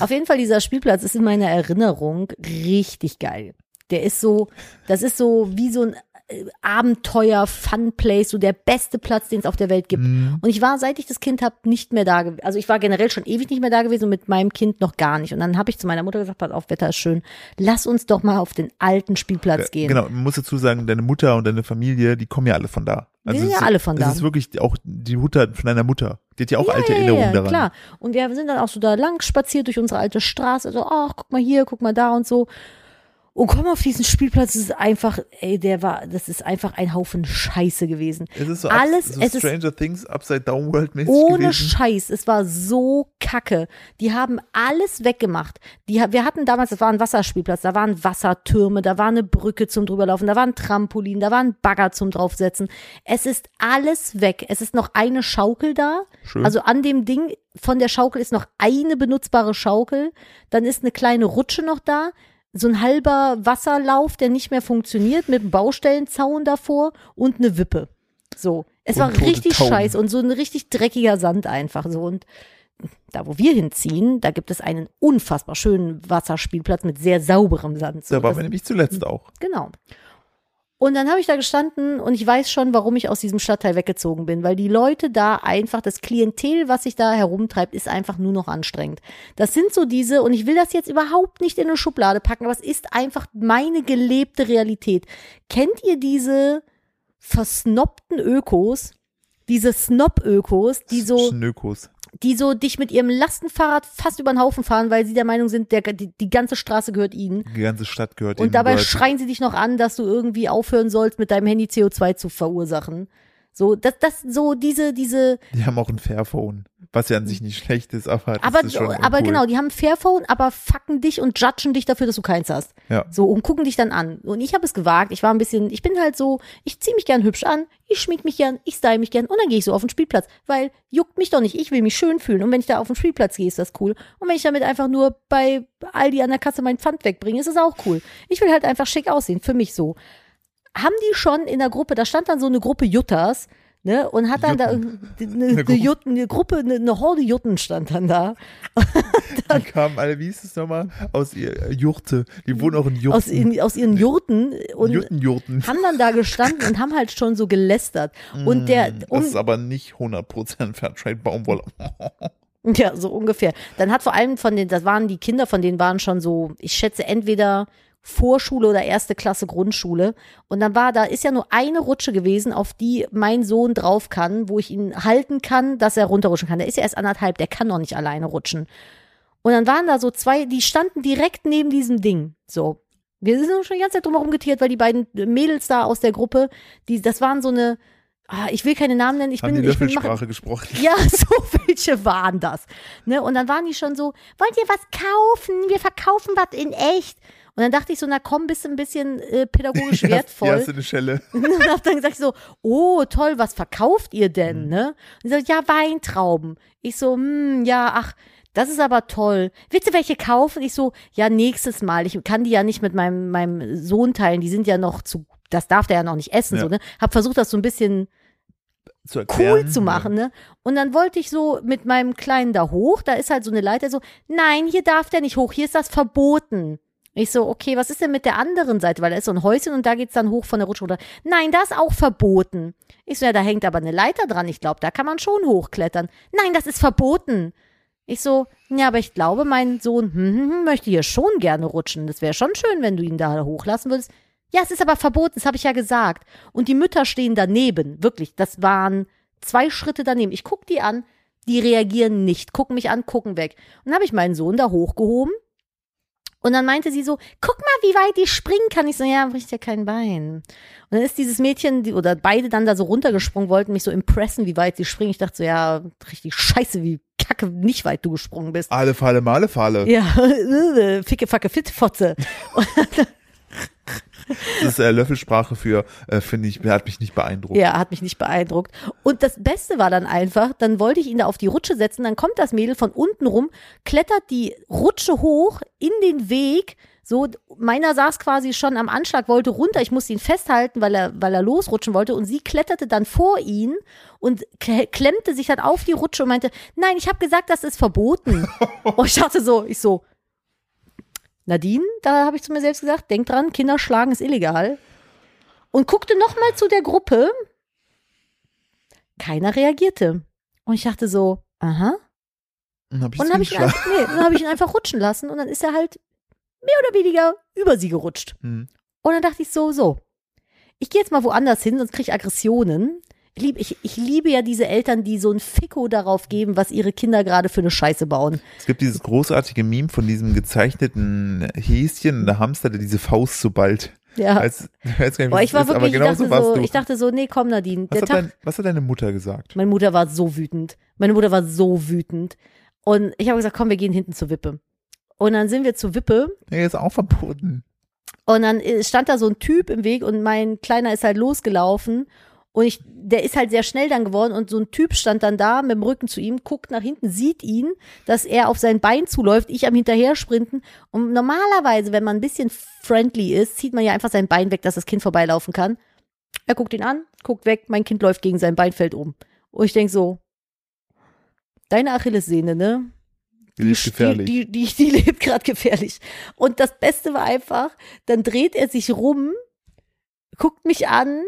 Auf jeden Fall, dieser Spielplatz ist in meiner Erinnerung richtig geil. Der ist so, das ist so wie so ein äh, Abenteuer, Fun-Place, so der beste Platz, den es auf der Welt gibt. Mhm. Und ich war, seit ich das Kind habe, nicht mehr da gewesen. Also ich war generell schon ewig nicht mehr da gewesen und mit meinem Kind noch gar nicht. Und dann habe ich zu meiner Mutter gesagt, pass auf, Wetter ist schön. Lass uns doch mal auf den alten Spielplatz gehen. Genau, man muss dazu sagen, deine Mutter und deine Familie, die kommen ja alle von da. Also Die sind ja alle von da. Es ist wirklich auch die Mutter von deiner Mutter. Die hat ja auch alte Erinnerungen daran. klar. Und wir sind dann auch so da lang spaziert durch unsere alte Straße. So, ach, guck mal hier, guck mal da und so. Und komm auf diesen Spielplatz, es ist einfach, ey, der war, das ist einfach ein Haufen Scheiße gewesen. Es ist so, Alles- so es ist- Stranger Things Upside Down World mäßig Ohne gewesen. Scheiß, es war so kacke. Die haben alles weggemacht. Die, wir hatten damals, das war ein Wasserspielplatz, da waren Wassertürme, da war eine Brücke zum drüberlaufen, da war ein Trampolin, da war ein Bagger zum draufsetzen. Es ist alles weg. Es ist noch eine Schaukel da. Schön. Also an dem Ding von der Schaukel ist noch eine benutzbare Schaukel. Dann ist eine kleine Rutsche noch da. So ein halber Wasserlauf, der nicht mehr funktioniert, mit einem Baustellenzaun davor und eine Wippe. So. Es Und war richtig Tauben. scheiße und so ein richtig dreckiger Sand einfach so. Und da, wo wir hinziehen, da gibt es einen unfassbar schönen Wasserspielplatz mit sehr sauberem Sand. So, da waren wir nämlich zuletzt auch. Genau. Und dann habe ich da gestanden und ich weiß schon, warum ich aus diesem Stadtteil weggezogen bin, weil die Leute da einfach, das Klientel, was sich da herumtreibt, ist einfach nur noch anstrengend. Das sind so diese, und ich will das jetzt überhaupt nicht in eine Schublade packen, aber es ist einfach meine gelebte Realität. Kennt ihr diese versnobten Ökos? Diese Snob-Ökos, die so Schnökos. die so dich mit ihrem Lastenfahrrad fast über den Haufen fahren, weil sie der Meinung sind, der, die, die ganze Straße gehört ihnen. Die ganze Stadt gehört ihnen, Und dabei schreien sie dich noch an, dass du irgendwie aufhören sollst, mit deinem Handy CO2 zu verursachen. So, das, das, so diese, diese, Die haben auch ein Fairphone, was ja an sich nicht schlecht ist, aber das aber, ist schon aber uncool. genau, die haben ein Fairphone, aber fucken dich und judgen dich dafür, dass du keins hast. Ja. So, und gucken dich dann an. Und ich habe es gewagt, ich war ein bisschen, ich bin halt so, ich zieh mich gern hübsch an, ich schmink mich gern, ich style mich gern und dann gehe ich so auf den Spielplatz, weil juckt mich doch nicht, ich will mich schön fühlen. Und wenn ich da auf den Spielplatz gehe, ist das cool. Und wenn ich damit einfach nur bei Aldi an der Kasse mein Pfand wegbringe, ist das auch cool. Ich will halt einfach schick aussehen, für mich so. Haben die schon in der Gruppe, da stand dann so eine Gruppe Juttas, ne, und hat dann da eine, eine, Gruppe. Jutten, eine Gruppe, eine, eine Horde Jutten stand dann da. Die kamen alle, wie hieß es nochmal? Aus ihr äh, Jurte. Die wohnen auch in Jurten. aus, ihren, aus ihren Jurten und Juttenjurten. haben dann da gestanden und haben halt schon so gelästert. Und der, Das um, ist aber nicht 100% Fairtrade Baumwolle. ja, so ungefähr. Dann hat vor allem von den, das waren die Kinder, von denen waren schon so, ich schätze entweder Vorschule oder erste Klasse Grundschule. Und dann war, da ist ja nur eine Rutsche gewesen, auf die mein Sohn drauf kann, wo ich ihn halten kann, dass er runterrutschen kann. Der ist ja erst anderthalb, der kann noch nicht alleine rutschen. Und dann waren da so zwei, die standen direkt neben diesem Ding. So. Wir sind schon die ganze Zeit drum herum getiert, weil die beiden Mädels da aus der Gruppe, die, das waren so eine, ah, ich will keine Namen nennen, ich Haben bin, die ich bin, Löffelsprache gesprochen. ja, so welche waren das. Ne? Und dann waren die schon so, wollt ihr was kaufen? Wir verkaufen was in echt. Und dann dachte ich so, na komm, bist du ein bisschen äh, pädagogisch wertvoll. hast du eine Schelle. Und hab dann gesagt so, oh toll, was verkauft ihr Mhm. denn, ne? Und so, ja, Weintrauben. Ich so, hm, ja, ach, das ist aber toll. Willst du welche kaufen? Ich so, ja, nächstes Mal. Ich kann die ja nicht mit meinem, meinem Sohn teilen. Die sind ja noch zu, das darf der ja noch nicht essen, Ja. so, ne? Hab versucht, das so ein bisschen Zu erklären. cool zu machen, ne? Und dann wollte ich so mit meinem Kleinen da hoch, da ist halt so eine Leiter so, nein, hier darf der nicht hoch, hier ist das verboten. Ich so, okay, was ist denn mit der anderen Seite? Weil da ist so ein Häuschen und da geht's dann hoch von der Rutsche runter. Nein, das ist auch verboten. Ich so, ja, da hängt aber eine Leiter dran. Ich glaube, da kann man schon hochklettern. Nein, das ist verboten. Ich so, ja, aber ich glaube, mein Sohn hm, hm, hm, möchte hier schon gerne rutschen. Das wäre schon schön, wenn du ihn da hochlassen würdest. Ja, es ist aber verboten, das habe ich ja gesagt. Und die Mütter stehen daneben, wirklich. Das waren zwei Schritte daneben. Ich guck die an, die reagieren nicht, gucken mich an, gucken weg. Und dann habe ich meinen Sohn da hochgehoben Und dann meinte sie so, guck mal, wie weit ich springen kann. Ich so, ja, bricht ja kein Bein. Und dann ist dieses Mädchen, die, oder beide dann da so runtergesprungen, wollten mich so impressen, wie weit sie springen. Ich dachte so, ja, richtig scheiße, wie kacke, nicht weit du gesprungen bist. Alle Falle, Male Falle. Ja, ficke, facke, fit, Fotze. Das ist äh, Löffelsprache für, äh, finde ich, hat mich nicht beeindruckt. Ja, hat mich nicht beeindruckt. Und das Beste war dann einfach, dann wollte ich ihn da auf die Rutsche setzen, dann kommt das Mädel von unten rum, klettert die Rutsche hoch in den Weg, so, meiner saß quasi schon am Anschlag, wollte runter, ich musste ihn festhalten, weil er, weil er losrutschen wollte und sie kletterte dann vor ihn und klemmte sich dann auf die Rutsche und meinte, nein, ich habe gesagt, das ist verboten. und ich dachte so, ich so, Nadine, da habe ich zu mir selbst gesagt, denk dran, Kinder schlagen ist illegal. Und guckte nochmal zu der Gruppe. Keiner reagierte. Und ich dachte so, aha. Hab ich Und dann habe ich, ihn einfach- nee, dann hab ich ihn einfach rutschen lassen und dann ist er halt mehr oder weniger über sie gerutscht. Hm. Und dann dachte ich so, so, ich gehe jetzt mal woanders hin, sonst kriege ich Aggressionen. Ich, lieb, ich, ich liebe ja diese Eltern, die so ein Ficko darauf geben, was ihre Kinder gerade für eine Scheiße bauen. Es gibt dieses großartige Meme von diesem gezeichneten Häschen und der Hamster, der diese Faust so bald. Ja. Als, nicht, Boah, ich war ist, wirklich, ich, so dachte so, ich dachte so, nee, komm Nadine, was, hat Tag, dein, was hat deine Mutter gesagt? Meine Mutter war so wütend. Meine Mutter war so wütend. Und ich habe gesagt, komm, wir gehen hinten zur Wippe. Und dann sind wir zur Wippe Er ist auch verboten. und dann äh, stand da so ein Typ im Weg und mein Kleiner ist halt losgelaufen und ich, der ist halt sehr schnell dann geworden und so ein Typ stand dann da mit dem Rücken zu ihm, guckt nach hinten, sieht ihn, dass er auf sein Bein zuläuft, ich am hinterher sprinten und normalerweise, wenn man ein bisschen friendly ist, zieht man ja einfach sein Bein weg, dass das Kind vorbeilaufen kann. Er guckt ihn an, guckt weg, mein Kind läuft gegen sein Bein, fällt um. Und ich denk so, deine Achillessehne, ne? Die lebt gefährlich. Die, die, die, die lebt gerade gefährlich. Und das Beste war einfach, dann dreht er sich rum, guckt mich an,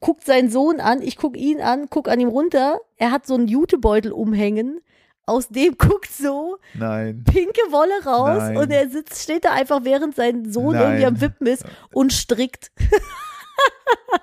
guckt seinen Sohn an, ich guck ihn an, guck an ihm runter. Er hat so einen Jutebeutel umhängen. Aus dem guckt so Nein. pinke Wolle raus Nein. und er sitzt, steht da einfach, während sein Sohn Nein. irgendwie am Wippen ist und strickt.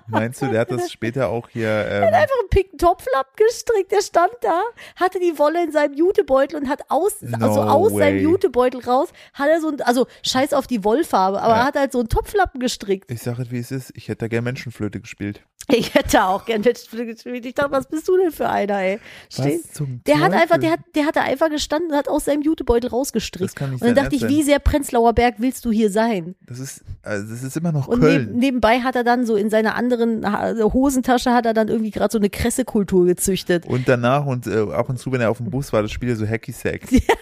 Meinst du, der hat das später auch hier, ähm, einfach einen pinken Topflappen gestrickt. Der stand da, hatte die Wolle in seinem Jutebeutel und hat aus, No also aus seinem way. Jutebeutel raus, hat er so ein, also scheiß auf die Wollfarbe, aber Ja. er hat halt so einen Topflappen gestrickt. ich sage wie es ist, ich hätte da gern Menschenflöte gespielt. Ich hätte auch gern Menschenflöte gespielt. Ich dachte, was bist du denn für einer, ey? Steh- Was zum Der hat einfach, der hat, der hat da einfach gestanden und hat aus seinem Jutebeutel rausgestrickt. Das kann nicht und dann dachte ich, wie sehr Prenzlauer Berg willst du hier sein? Das ist, also das ist immer noch Und Köln. neb, nebenbei hat er dann so in seiner anderen Hosentasche hat er dann irgendwie gerade so eine Kressekultur gezüchtet. Und danach und äh, ab und zu, wenn er auf dem Bus war, das Spiel so Hacky Sack.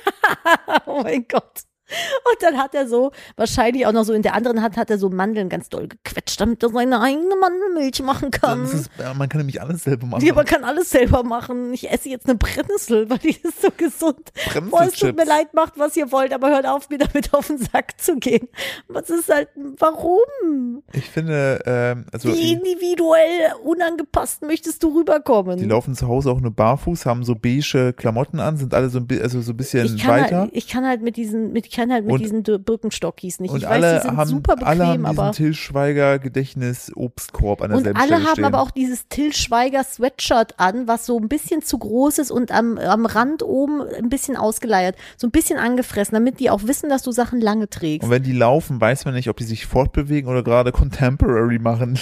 oh mein Gott. Und dann hat er so, wahrscheinlich auch noch so in der anderen Hand, hat er so Mandeln ganz doll gequetscht, damit er seine eigene Mandelmilch machen kann. Ist, man kann nämlich alles selber machen. Ja, man kann alles selber machen. Ich esse jetzt eine Brennnessel, weil die ist so gesund. Boah, es tut mir leid, macht was ihr wollt, aber hört auf, mir damit auf den Sack zu gehen. Was ist halt, warum? Ich finde, ähm, also Wie individuell unangepasst möchtest du rüberkommen? die laufen zu Hause auch nur barfuß, haben so beige Klamotten an, sind alle so ein, also so ein bisschen ich kann, weiter. halt, ich kann halt mit diesen, mit, kann halt mit Und- diesen Birkenstockies nicht. und ich alle weiß, die sind haben, super alle haben bequem, diesen aber. Till Schweiger Gedächtnis Obstkorb an Und derselben alle haben stehen. aber auch dieses Till Schweiger Sweatshirt an, was so ein bisschen zu groß ist und am, am Rand oben ein bisschen ausgeleiert, so ein bisschen angefressen, damit die auch wissen, dass du Sachen lange trägst. und wenn die laufen, weiß man nicht, ob die sich fortbewegen oder gerade Contemporary machen.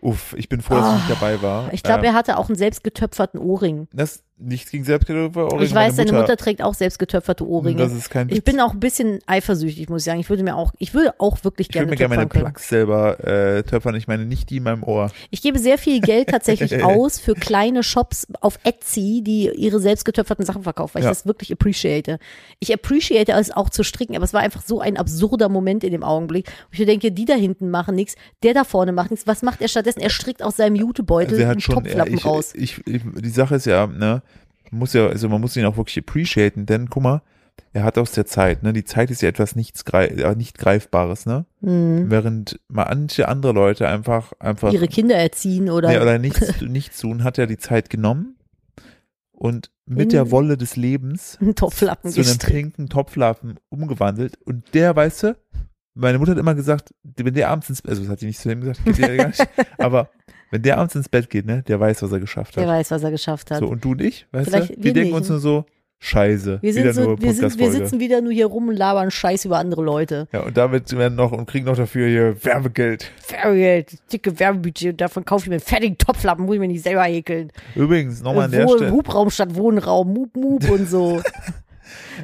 Uff, ich bin froh, dass ich nicht dabei war. Ah, Ich glaube, Ähm, er hatte auch einen selbstgetöpferten Ohrring. das nichts gegen Selbstgetöpfer. Ich weiß, seine Mutter trägt auch selbstgetöpferte Ohrringe. Das ist kein Ich bin auch ein bisschen eifersüchtig, muss ich sagen. Ich würde mir auch, ich würde auch wirklich Ich würde gerne mir gerne meine. Plugs selber äh, töpfern. Ich meine nicht die in meinem Ohr. Ich gebe sehr viel Geld tatsächlich aus für kleine Shops auf Etsy, die ihre selbstgetöpferten Sachen verkaufen, weil Ja. ich das wirklich appreciate. Ich appreciate es auch zu stricken, aber es war einfach so ein absurder Moment in dem Augenblick. wo Ich denke, die da hinten machen nichts, der da vorne macht nichts. Was macht er stattdessen? Er strickt aus seinem Jutebeutel Also einen schon, Topflappen ich, raus. Ich, ich, die Sache ist ja, ne, muss ja, also man muss ihn auch wirklich appreciaten, denn guck mal, er hat aus der Zeit, ne, die Zeit ist ja etwas nichts äh, nicht greifbares, ne, Hm. während manche andere Leute einfach, einfach, Ihre Kinder erziehen oder, nee, oder nichts, nichts tun, hat er die Zeit genommen und mit In- der Wolle des Lebens einen Topflappen zu einem pinken Topflappen umgewandelt. Und der, weißt du, meine Mutter hat immer gesagt, wenn der abends ins Bett, also das hat die nicht zu ihm gesagt, nicht, aber wenn der abends ins Bett geht, ne, der weiß, was er geschafft hat. Der weiß, was er geschafft hat. So, und du und ich, weißt Vielleicht du? Wir wir denken nicht. uns nur so, Scheiße. Wir, sind Wieder so, nur wir, sind, wir sitzen wieder nur hier rum und labern Scheiß über andere Leute. Ja, und damit werden noch und kriegen noch dafür hier Werbegeld. Werbegeld, dicke Werbebudget, davon kaufe ich mir einen fertigen Topflappen, muss ich mir nicht selber häkeln. Übrigens, nochmal an der Stelle, Hubraum statt Wohnraum, Mup Mup und so.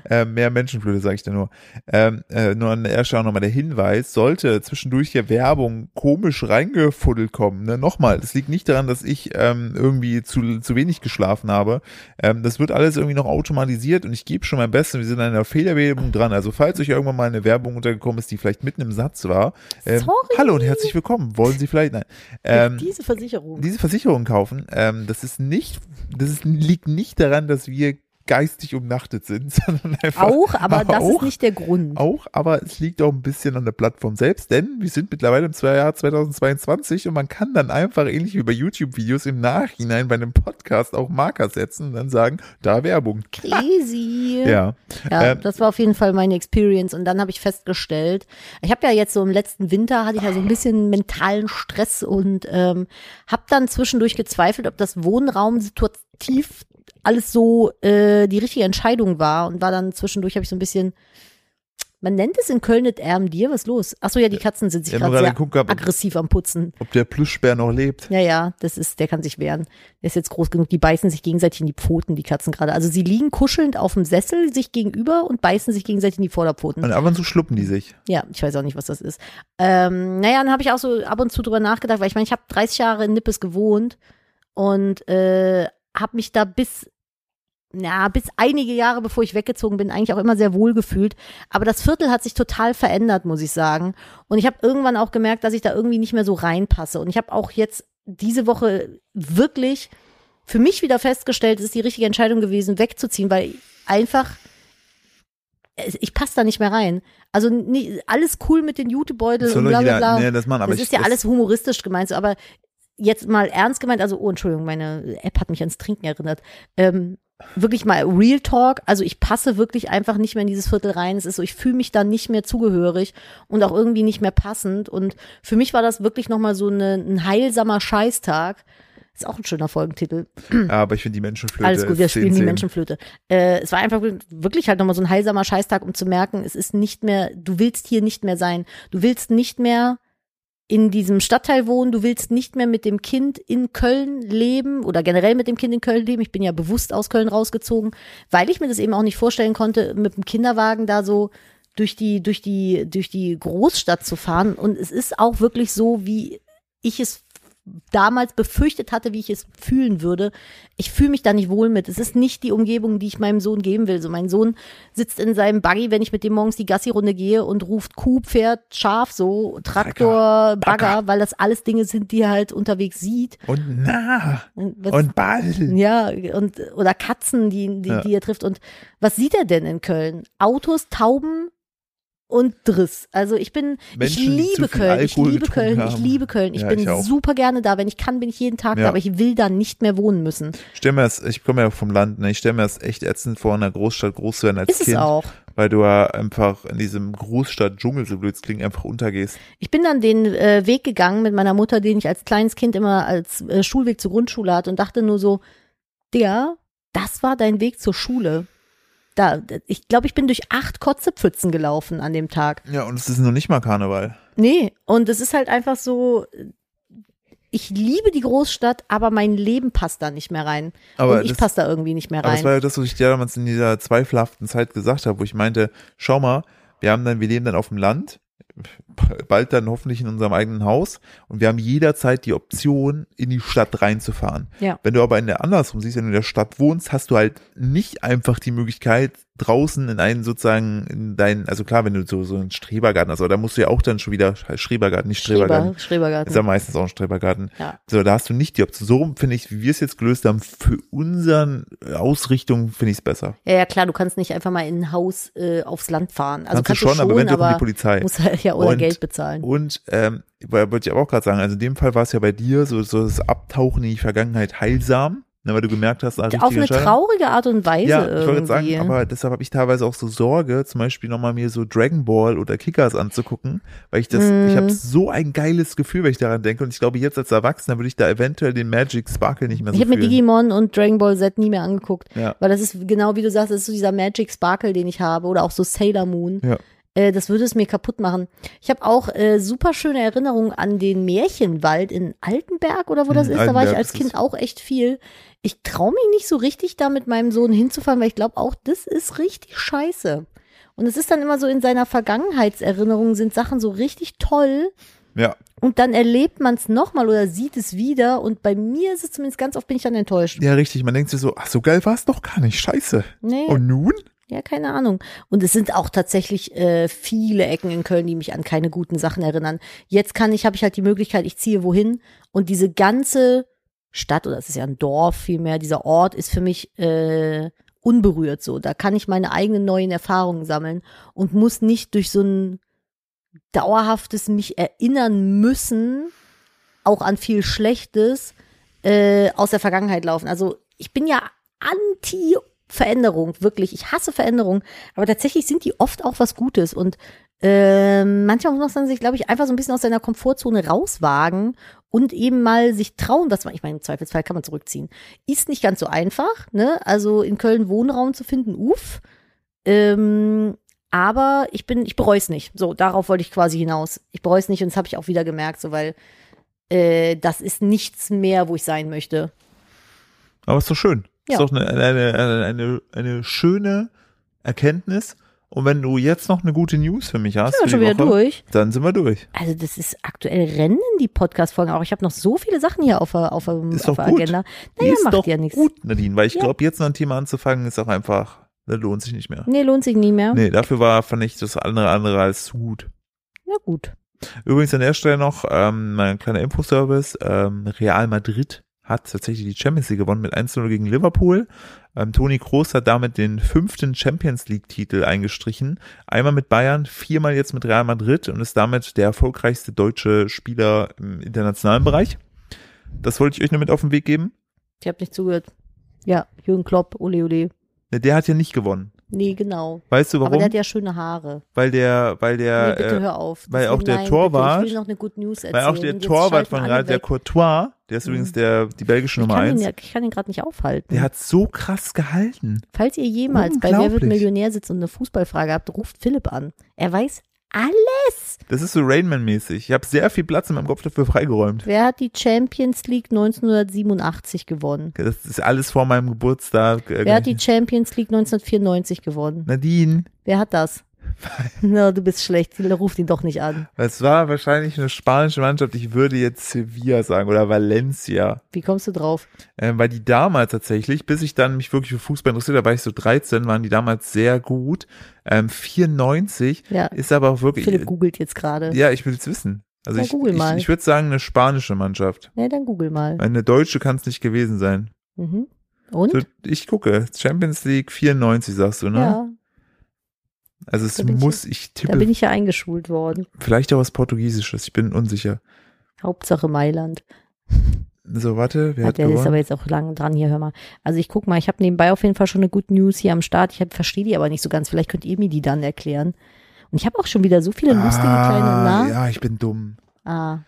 äh, mehr Menschenflöte, sage ich da nur. Ähm, äh, nur an der Stelle auch nochmal der Hinweis, sollte zwischendurch hier Werbung komisch reingefuddelt kommen, ne? nochmal, das liegt nicht daran, dass ich ähm, irgendwie zu, zu wenig geschlafen habe. Ähm, das wird alles irgendwie noch automatisiert und ich gebe schon mein Bestes, wir sind an einer Fehlerbehebung dran. Also falls euch irgendwann mal eine Werbung untergekommen ist, die vielleicht mitten im Satz war, ähm, Sorry. hallo und herzlich willkommen. Wollen Sie vielleicht, nein. Ähm, Diese Versicherung. diese Versicherung kaufen, ähm, das ist nicht, das ist, liegt nicht daran, dass wir geistig umnachtet sind, sondern einfach Auch, aber das ist auch, nicht der Grund. auch, aber es liegt auch ein bisschen an der Plattform selbst, denn wir sind mittlerweile im Jahr 2022 und man kann dann einfach ähnlich wie bei YouTube-Videos im Nachhinein bei einem Podcast auch Marker setzen und dann sagen, da Werbung. Crazy. Ja, Ja, Ähm, das war auf jeden Fall meine Experience. Und dann habe ich festgestellt, ich habe ja jetzt so im letzten Winter hatte ich ja so ein bisschen mentalen Stress und ähm, habe dann zwischendurch gezweifelt, ob das Wohnraum situativ alles so äh, die richtige Entscheidung war und war dann zwischendurch habe ich so ein bisschen man nennt es in Köln nicht Ermdir, was ist los? Ach so, ja, die Katzen sind sich gerade sehr geguckt gehabt, ob- aggressiv am Putzen. ob der Plüschbär noch lebt. Ja, ja, das ist, der kann sich wehren. Der ist jetzt groß genug, die beißen sich gegenseitig in die Pfoten, die Katzen gerade. Also sie liegen kuschelnd auf dem Sessel sich gegenüber und beißen sich gegenseitig in die Vorderpfoten. Und ab und zu schluppen die sich. Ja, ich weiß auch nicht, was das ist. Ähm, naja, dann habe ich auch so ab und zu drüber nachgedacht, weil ich meine, ich habe 30 Jahre in Nippes gewohnt und äh, habe mich da bis ja, bis einige Jahre bevor ich weggezogen bin, eigentlich auch immer sehr wohl gefühlt. Aber das Viertel hat sich total verändert, muss ich sagen. Und ich habe irgendwann auch gemerkt, dass ich da irgendwie nicht mehr so reinpasse. Und ich habe auch jetzt diese Woche wirklich für mich wieder festgestellt, es ist die richtige Entscheidung gewesen, wegzuziehen, weil einfach ich passe da nicht mehr rein. Also nie, alles cool mit den Jutebeutel Das und bla bla bla. nee, das machen, das ich, ist ja das, alles humoristisch gemeint, so, aber jetzt mal ernst gemeint, also, oh, Entschuldigung, meine App hat mich ans Trinken erinnert. Ähm, wirklich mal Real Talk, also ich passe wirklich einfach nicht mehr in dieses Viertel rein. Es ist so, ich fühle mich da nicht mehr zugehörig und auch irgendwie nicht mehr passend. Und für mich war das wirklich nochmal so eine, ein heilsamer Scheißtag. Ist auch ein schöner Folgentitel. Ja, aber ich finde die Menschenflöte Alles gut, wir ist 10, spielen die 10. Menschenflöte. Äh, es war einfach wirklich halt nochmal so ein heilsamer Scheißtag, um zu merken, es ist nicht mehr, du willst hier nicht mehr sein. Du willst nicht mehr in diesem Stadtteil wohnen, du willst nicht mehr mit dem Kind in Köln leben oder generell mit dem Kind in Köln leben. Ich bin ja bewusst aus Köln rausgezogen, weil ich mir das eben auch nicht vorstellen konnte, mit dem Kinderwagen da so durch die, durch die, durch die Großstadt zu fahren. Und es ist auch wirklich so, wie ich es damals befürchtet hatte, wie ich es fühlen würde. Ich fühle mich da nicht wohl mit. Es ist nicht die Umgebung, die ich meinem Sohn geben will. So mein Sohn sitzt in seinem Buggy, wenn ich mit dem morgens die Gassi-Runde gehe und ruft Kuh, Pferd, Schaf, so Traktor, Bagger, weil das alles Dinge sind, die er halt unterwegs sieht. Und na, Was- und Ball. ja, und oder Katzen, die, die, Ja. die er trifft. Und was sieht er denn in Köln? Autos, Tauben und Driss. Also ich bin, Menschen, ich liebe Köln, ich liebe Köln, ich liebe Köln. Ich Ja, bin ich auch. super gerne da. Wenn ich kann, bin ich jeden Tag Ja. da, aber ich will da nicht mehr wohnen müssen. stell mir das, ich komme ja vom Land, ne? ich stelle mir das echt ätzend vor, in einer Großstadt groß zu werden als Ist Kind, es auch. weil du ja einfach in diesem Großstadt-Dschungel, so blöd es klingt, einfach untergehst. Ich bin dann den äh, Weg gegangen mit meiner Mutter, den ich als kleines Kind immer als äh, Schulweg zur Grundschule hatte und dachte nur so, der, das war dein Weg zur Schule. Da, ich glaube, ich bin durch acht Kotzepfützen gelaufen an dem Tag. Ja, und es ist noch nicht mal Karneval. Nee, und es ist halt einfach so, ich liebe die Großstadt, aber mein Leben passt da nicht mehr rein. Aber und ich passe da irgendwie nicht mehr Aber das rein. war ja das, was ich dir damals in dieser zweifelhaften Zeit gesagt habe, wo ich meinte, schau mal, wir haben dann, wir leben dann auf dem Land, bald dann hoffentlich in unserem eigenen Haus und wir haben jederzeit die Option, in die Stadt reinzufahren. Ja. Wenn du aber in der andersrum siehst, wenn du in der Stadt wohnst, hast du halt nicht einfach die Möglichkeit, draußen in einen sozusagen, in deinen, also klar, wenn du so, so einen Strebergarten hast, aber da musst du ja auch dann schon wieder, Schrebergarten, nicht Strebergarten. Schreber, Schrebergarten. Ist ja meistens auch ein Strebergarten. Ja. So, da hast du nicht die Option. So finde ich, wie wir es jetzt gelöst haben, für unseren Ausrichtung finde ich es besser. Ja, ja, klar, du kannst nicht einfach mal in ein Haus äh, aufs Land fahren. Also kannst, kannst du schon, aber wenn kommt die Polizei. musst halt ja oder Und- Geld bezahlen. Und ähm, wollte ich aber auch gerade sagen, also in dem Fall war es ja bei dir so, so das Abtauchen in die Vergangenheit heilsam. Ne, weil du gemerkt hast, richtige Auf eine traurige Art und Weise Ja, ich wollte sagen, aber deshalb habe ich teilweise auch so Sorge, zum Beispiel nochmal mir so Dragon Ball oder Kickers anzugucken, weil ich das, Mhm. ich habe so ein geiles Gefühl, wenn ich daran denke und ich glaube, jetzt als Erwachsener würde ich da eventuell den Magic Sparkle nicht mehr so ich habe mir. Digimon und Dragon Ball Z nie mehr angeguckt. Ja. Weil das ist genau wie du sagst, das ist so dieser Magic Sparkle, den ich habe. Oder auch so Sailor Moon. Ja. Äh, das würde es mir kaputt machen. Ich habe auch äh, super schöne Erinnerungen an den Märchenwald in Altenberg oder wo das Hm, ist. Da war ich Altenberg als Kind auch echt viel. Ich traue mich nicht so richtig, da mit meinem Sohn hinzufahren, weil ich glaube auch, das ist richtig scheiße. Und es ist dann immer so in seiner Vergangenheitserinnerung sind Sachen so richtig toll. Ja, Und dann erlebt man es nochmal oder sieht es wieder. Und bei mir ist es zumindest ganz oft, bin ich dann enttäuscht. ja, richtig. Man denkt sich so, ach, so geil war es doch gar nicht. Scheiße. Nee, Und nun? Ja, keine Ahnung. Und es sind auch tatsächlich äh, viele Ecken in Köln, die mich an keine guten Sachen erinnern. Jetzt kann ich, habe ich halt die Möglichkeit, ich ziehe wohin. Und diese ganze Stadt, oder es ist ja ein Dorf vielmehr, dieser Ort ist für mich äh, unberührt so. Da kann ich meine eigenen neuen Erfahrungen sammeln und muss nicht durch so ein dauerhaftes mich erinnern müssen, auch an viel Schlechtes, äh, aus der Vergangenheit laufen. Also ich bin ja anti Veränderung, wirklich. Ich hasse Veränderung, aber tatsächlich sind die oft auch was Gutes und ähm, manchmal muss man sich, glaube ich, einfach so ein bisschen aus seiner Komfortzone rauswagen und eben mal sich trauen, was man, ich meine, im Zweifelsfall kann man zurückziehen. Ist nicht ganz so einfach, ne? Also in Köln Wohnraum zu finden, uff. Ähm, aber ich bin, ich bereue es nicht. So, darauf wollte ich quasi hinaus. Ich bereue es nicht und das habe ich auch wieder gemerkt, so weil äh, das ist nichts mehr, wo ich sein möchte. Aber ist doch schön. Ja. Ist doch eine, eine, eine, eine, schöne Erkenntnis. Und wenn du jetzt noch eine gute News für mich hast, Sind wir schon die wieder Woche, durch. dann sind wir durch. Also das ist aktuell rennen die Podcast-Folgen auch. Ich habe noch so viele Sachen hier auf der, auf der, Ist auf der gut. Agenda. Naja, ist macht doch ja nichts. gut, Nadine, weil ich Ja. glaube, jetzt noch ein Thema anzufangen, ist auch einfach, das lohnt sich nicht mehr. Nee, lohnt sich nie mehr. Nee, dafür war, fand ich das andere andere als zu gut. Na gut. Übrigens an der Stelle noch ähm, ein kleiner Infoservice. Ähm, Real Madrid hat tatsächlich die Champions League gewonnen mit 1-0 gegen Liverpool. Ähm, Toni Kroos hat damit den fünften Champions League-Titel eingestrichen. Einmal mit Bayern, viermal jetzt mit Real Madrid und ist damit der erfolgreichste deutsche Spieler im internationalen Bereich. Das wollte ich euch nur mit auf den Weg geben. Ich habe nicht zugehört. Ja, Jürgen Klopp, ole ole. Ne, Der hat ja nicht gewonnen. Nee, genau. Weißt du Aber warum? der hat ja schöne Haare. weil der, weil der, nee, bitte äh, hör auf. weil auch der nein, Torwart- Bitte, ich will noch eine Good News erzählen. weil auch der Jetzt Torwart von Real, der. Courtois, der ist übrigens der, die belgische Nummer eins, ja, ich kann ihn gerade nicht aufhalten. der hat so krass gehalten. Falls ihr jemals bei Wer wird. Millionär sitzt und eine Fußballfrage habt, ruft Philipp an. Er weiß alles. Das ist so Rainman-mäßig. Ich habe sehr viel Platz in meinem Kopf dafür freigeräumt. Wer hat die Champions League 1987 gewonnen? Das ist alles vor meinem Geburtstag. Äh, Wer hat die Champions League 1994 gewonnen? Nadine, Wer hat das? Na, du bist schlecht. Ruft ihn doch nicht an. es war wahrscheinlich eine spanische Mannschaft. Ich würde jetzt Sevilla sagen oder Valencia. Wie kommst du drauf? Ähm, weil die damals tatsächlich, bis ich dann mich wirklich für Fußball interessiert habe, war ich so 13, waren die damals sehr gut. Ähm, 94 Ja. ist aber auch wirklich. Philipp googelt jetzt gerade. ja, ich will es wissen. Also Ja, ich, ich, ich würde sagen, eine spanische Mannschaft. Ja, dann google mal. Eine deutsche kann es nicht gewesen sein. Mhm. Und? So, ich gucke. Champions League 94, sagst du, ne? Ja, Also es Da ich muss, ich da tippe, bin ich ja eingeschult worden. vielleicht auch was Portugiesisches. Ich bin unsicher. Hauptsache Mailand. So, warte, wer Ja, hat der ist gewonnen? aber jetzt auch lang dran hier, hör mal. Also ich guck mal, ich habe nebenbei auf jeden Fall schon eine Good News hier am Start. Ich verstehe die aber nicht so ganz. Vielleicht könnt ihr mir die dann erklären. Und ich habe auch schon wieder so viele lustige kleine, ah, na? ja, ich bin dumm. Ah,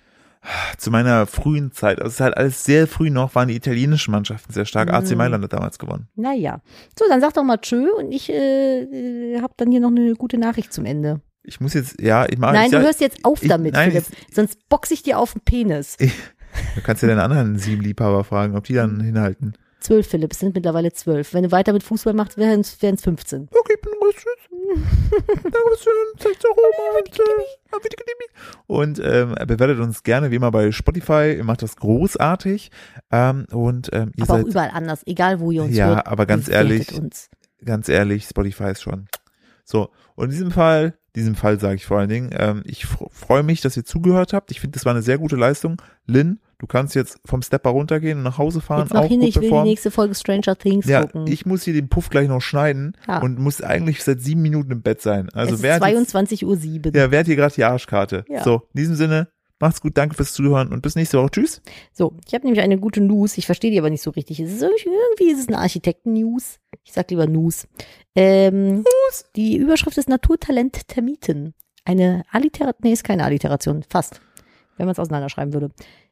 Zu meiner frühen Zeit, also es ist halt alles sehr früh noch, waren die italienischen Mannschaften sehr stark. AC Mhm. Mailand hat damals gewonnen. naja. So, dann sag doch mal tschö und ich äh, äh, habe dann hier noch eine gute Nachricht zum Ende. Ich muss jetzt, ja, ich mache Nein, ich, du ja, hörst jetzt auf ich- damit, nein, Philipp. Sonst boxe ich dir auf den Penis. Du kannst ja deine anderen sieben Liebhaber fragen, ob die dann hinhalten. Zwölf, Philipp, es sind mittlerweile zwölf. Wenn du weiter mit Fußball machst, wären es 15. Okay, bin. Dankeschön, zeig doch Oma und, äh, ähm, bewertet uns gerne wie immer bei Spotify. Ihr macht das großartig. Ähm, und ähm, ihr Aber auch seid, überall anders, egal wo ihr uns ja, hört. aber ganz ehrlich, Uns. ganz ehrlich, Spotify ist schon. So, und in diesem Fall, diesem Fall sage ich vor allen Dingen, ähm, ich fr- freue mich, dass ihr zugehört habt. Ich finde, das war eine sehr gute Leistung. Lynn, du kannst jetzt vom Stepper runtergehen und nach Hause fahren. Jetzt auch hin, ich will die nächste Folge Stranger Things Ja, gucken. ich muss hier den Puff gleich noch schneiden Ja. und muss eigentlich seit sieben Minuten im Bett sein. Also es ist hat jetzt, 22.07 Uhr. ja, wer hat hier gerade die Arschkarte? Ja. So, in diesem Sinne, Macht's gut, danke fürs Zuhören und bis nächste Woche. Tschüss. So, ich habe nämlich eine gute News. Ich verstehe die aber nicht so richtig. Es ist irgendwie, ist es eine Architekten-News. Ich sag lieber News. Ähm, Die Überschrift ist Naturtalent Termiten. Eine Alliteration, nee, ist keine Alliteration, fast. Wenn man es auseinanderschreiben würde.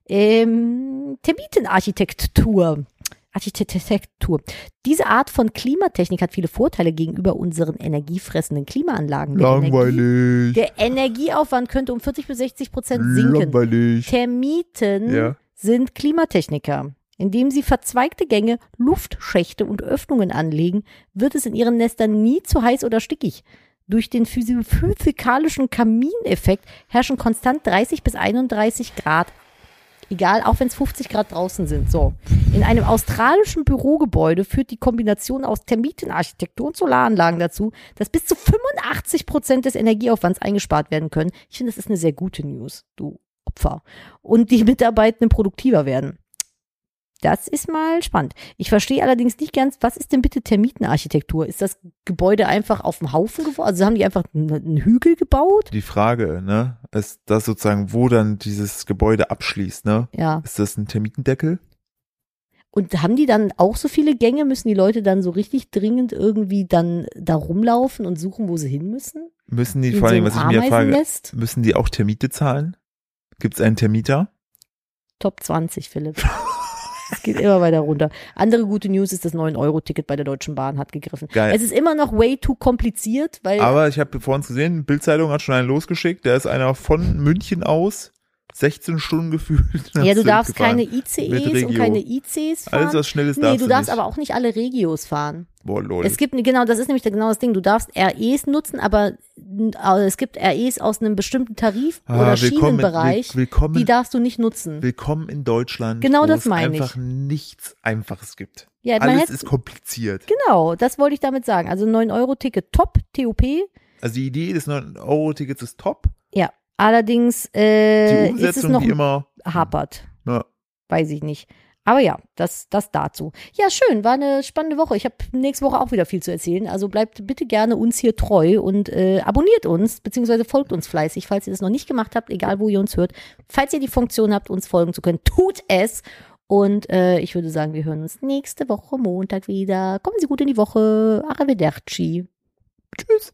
Ähm, Termitenarchitektur. Architektur. Diese Art von Klimatechnik hat viele Vorteile gegenüber unseren energiefressenden Klimaanlagen. Der Energie, Langweilig. der Energieaufwand könnte um 40 bis 60 Prozent sinken. Langweilig. Termiten Ja. sind Klimatechniker. Indem sie verzweigte Gänge, Luftschächte und Öffnungen anlegen, wird es in ihren Nestern nie zu heiß oder stickig. Durch den physi- physikalischen Kamineffekt herrschen konstant 30 bis 31 Grad. Egal, auch wenn es 50 Grad draußen sind. So. In einem australischen Bürogebäude führt die Kombination aus Termitenarchitektur und Solaranlagen dazu, dass bis zu 85 Prozent des Energieaufwands eingespart werden können. Ich finde, das ist eine sehr gute News, du Opfer. Und die Mitarbeitenden produktiver werden. Das ist mal spannend. Ich verstehe allerdings nicht ganz, was ist denn bitte Termitenarchitektur? Ist das Gebäude einfach auf dem Haufen gebaut? Also haben die einfach einen, Hügel gebaut? Die Frage, ne, ist das sozusagen, wo dann dieses Gebäude abschließt, ne? Ja. Ist das ein Termitendeckel? Und haben die dann auch so viele Gänge? Müssen die Leute dann so richtig dringend irgendwie dann da rumlaufen und suchen, wo sie hin müssen? Müssen die, In vor so allem, einem was ich mir frage, Ameisennest? müssen die auch Termite zahlen? Gibt es einen Termiter? Top 20, Philipp. Es geht immer weiter runter. Andere gute News ist, das 9-Euro-Ticket bei der Deutschen Bahn hat gegriffen. Geil. Es ist immer noch way too kompliziert, weil Aber ich habe vor uns gesehen, Bildzeitung hat schon einen losgeschickt, der ist einer von München aus 16 Stunden gefühlt. ja, du darfst gefahren. keine ICEs und keine ICs fahren. Alles was schnell ist, nee, du darfst nicht. aber auch nicht alle Regios fahren. Boah, lol. Es gibt, genau, das ist nämlich genau das Ding. Du darfst REs nutzen, aber äh, es gibt REs aus einem bestimmten Tarif- Ah, oder willkommen, Schienenbereich, will- willkommen, die darfst du nicht nutzen. willkommen in Deutschland, Genau wo das es meine ich. einfach nichts Einfaches gibt. Ja, Alles ist kompliziert. Genau, das wollte ich damit sagen. Also 9-Euro-Ticket top, TOP. Also die Idee des 9-Euro-Tickets ist top. Ja, allerdings Die äh, ist es Umsetzung noch wie immer. hapert. Ja. Weiß ich nicht. Aber ja, das, das dazu. Ja, schön, war eine spannende Woche. Ich habe nächste Woche auch wieder viel zu erzählen. Also bleibt bitte gerne uns hier treu und äh, abonniert uns, beziehungsweise folgt uns fleißig, falls ihr das noch nicht gemacht habt, egal wo ihr uns hört. Falls ihr die Funktion habt, uns folgen zu können, tut es. Und äh, ich würde sagen, wir hören uns nächste Woche Montag wieder. Kommen Sie gut in die Woche. Arrivederci. Tschüss.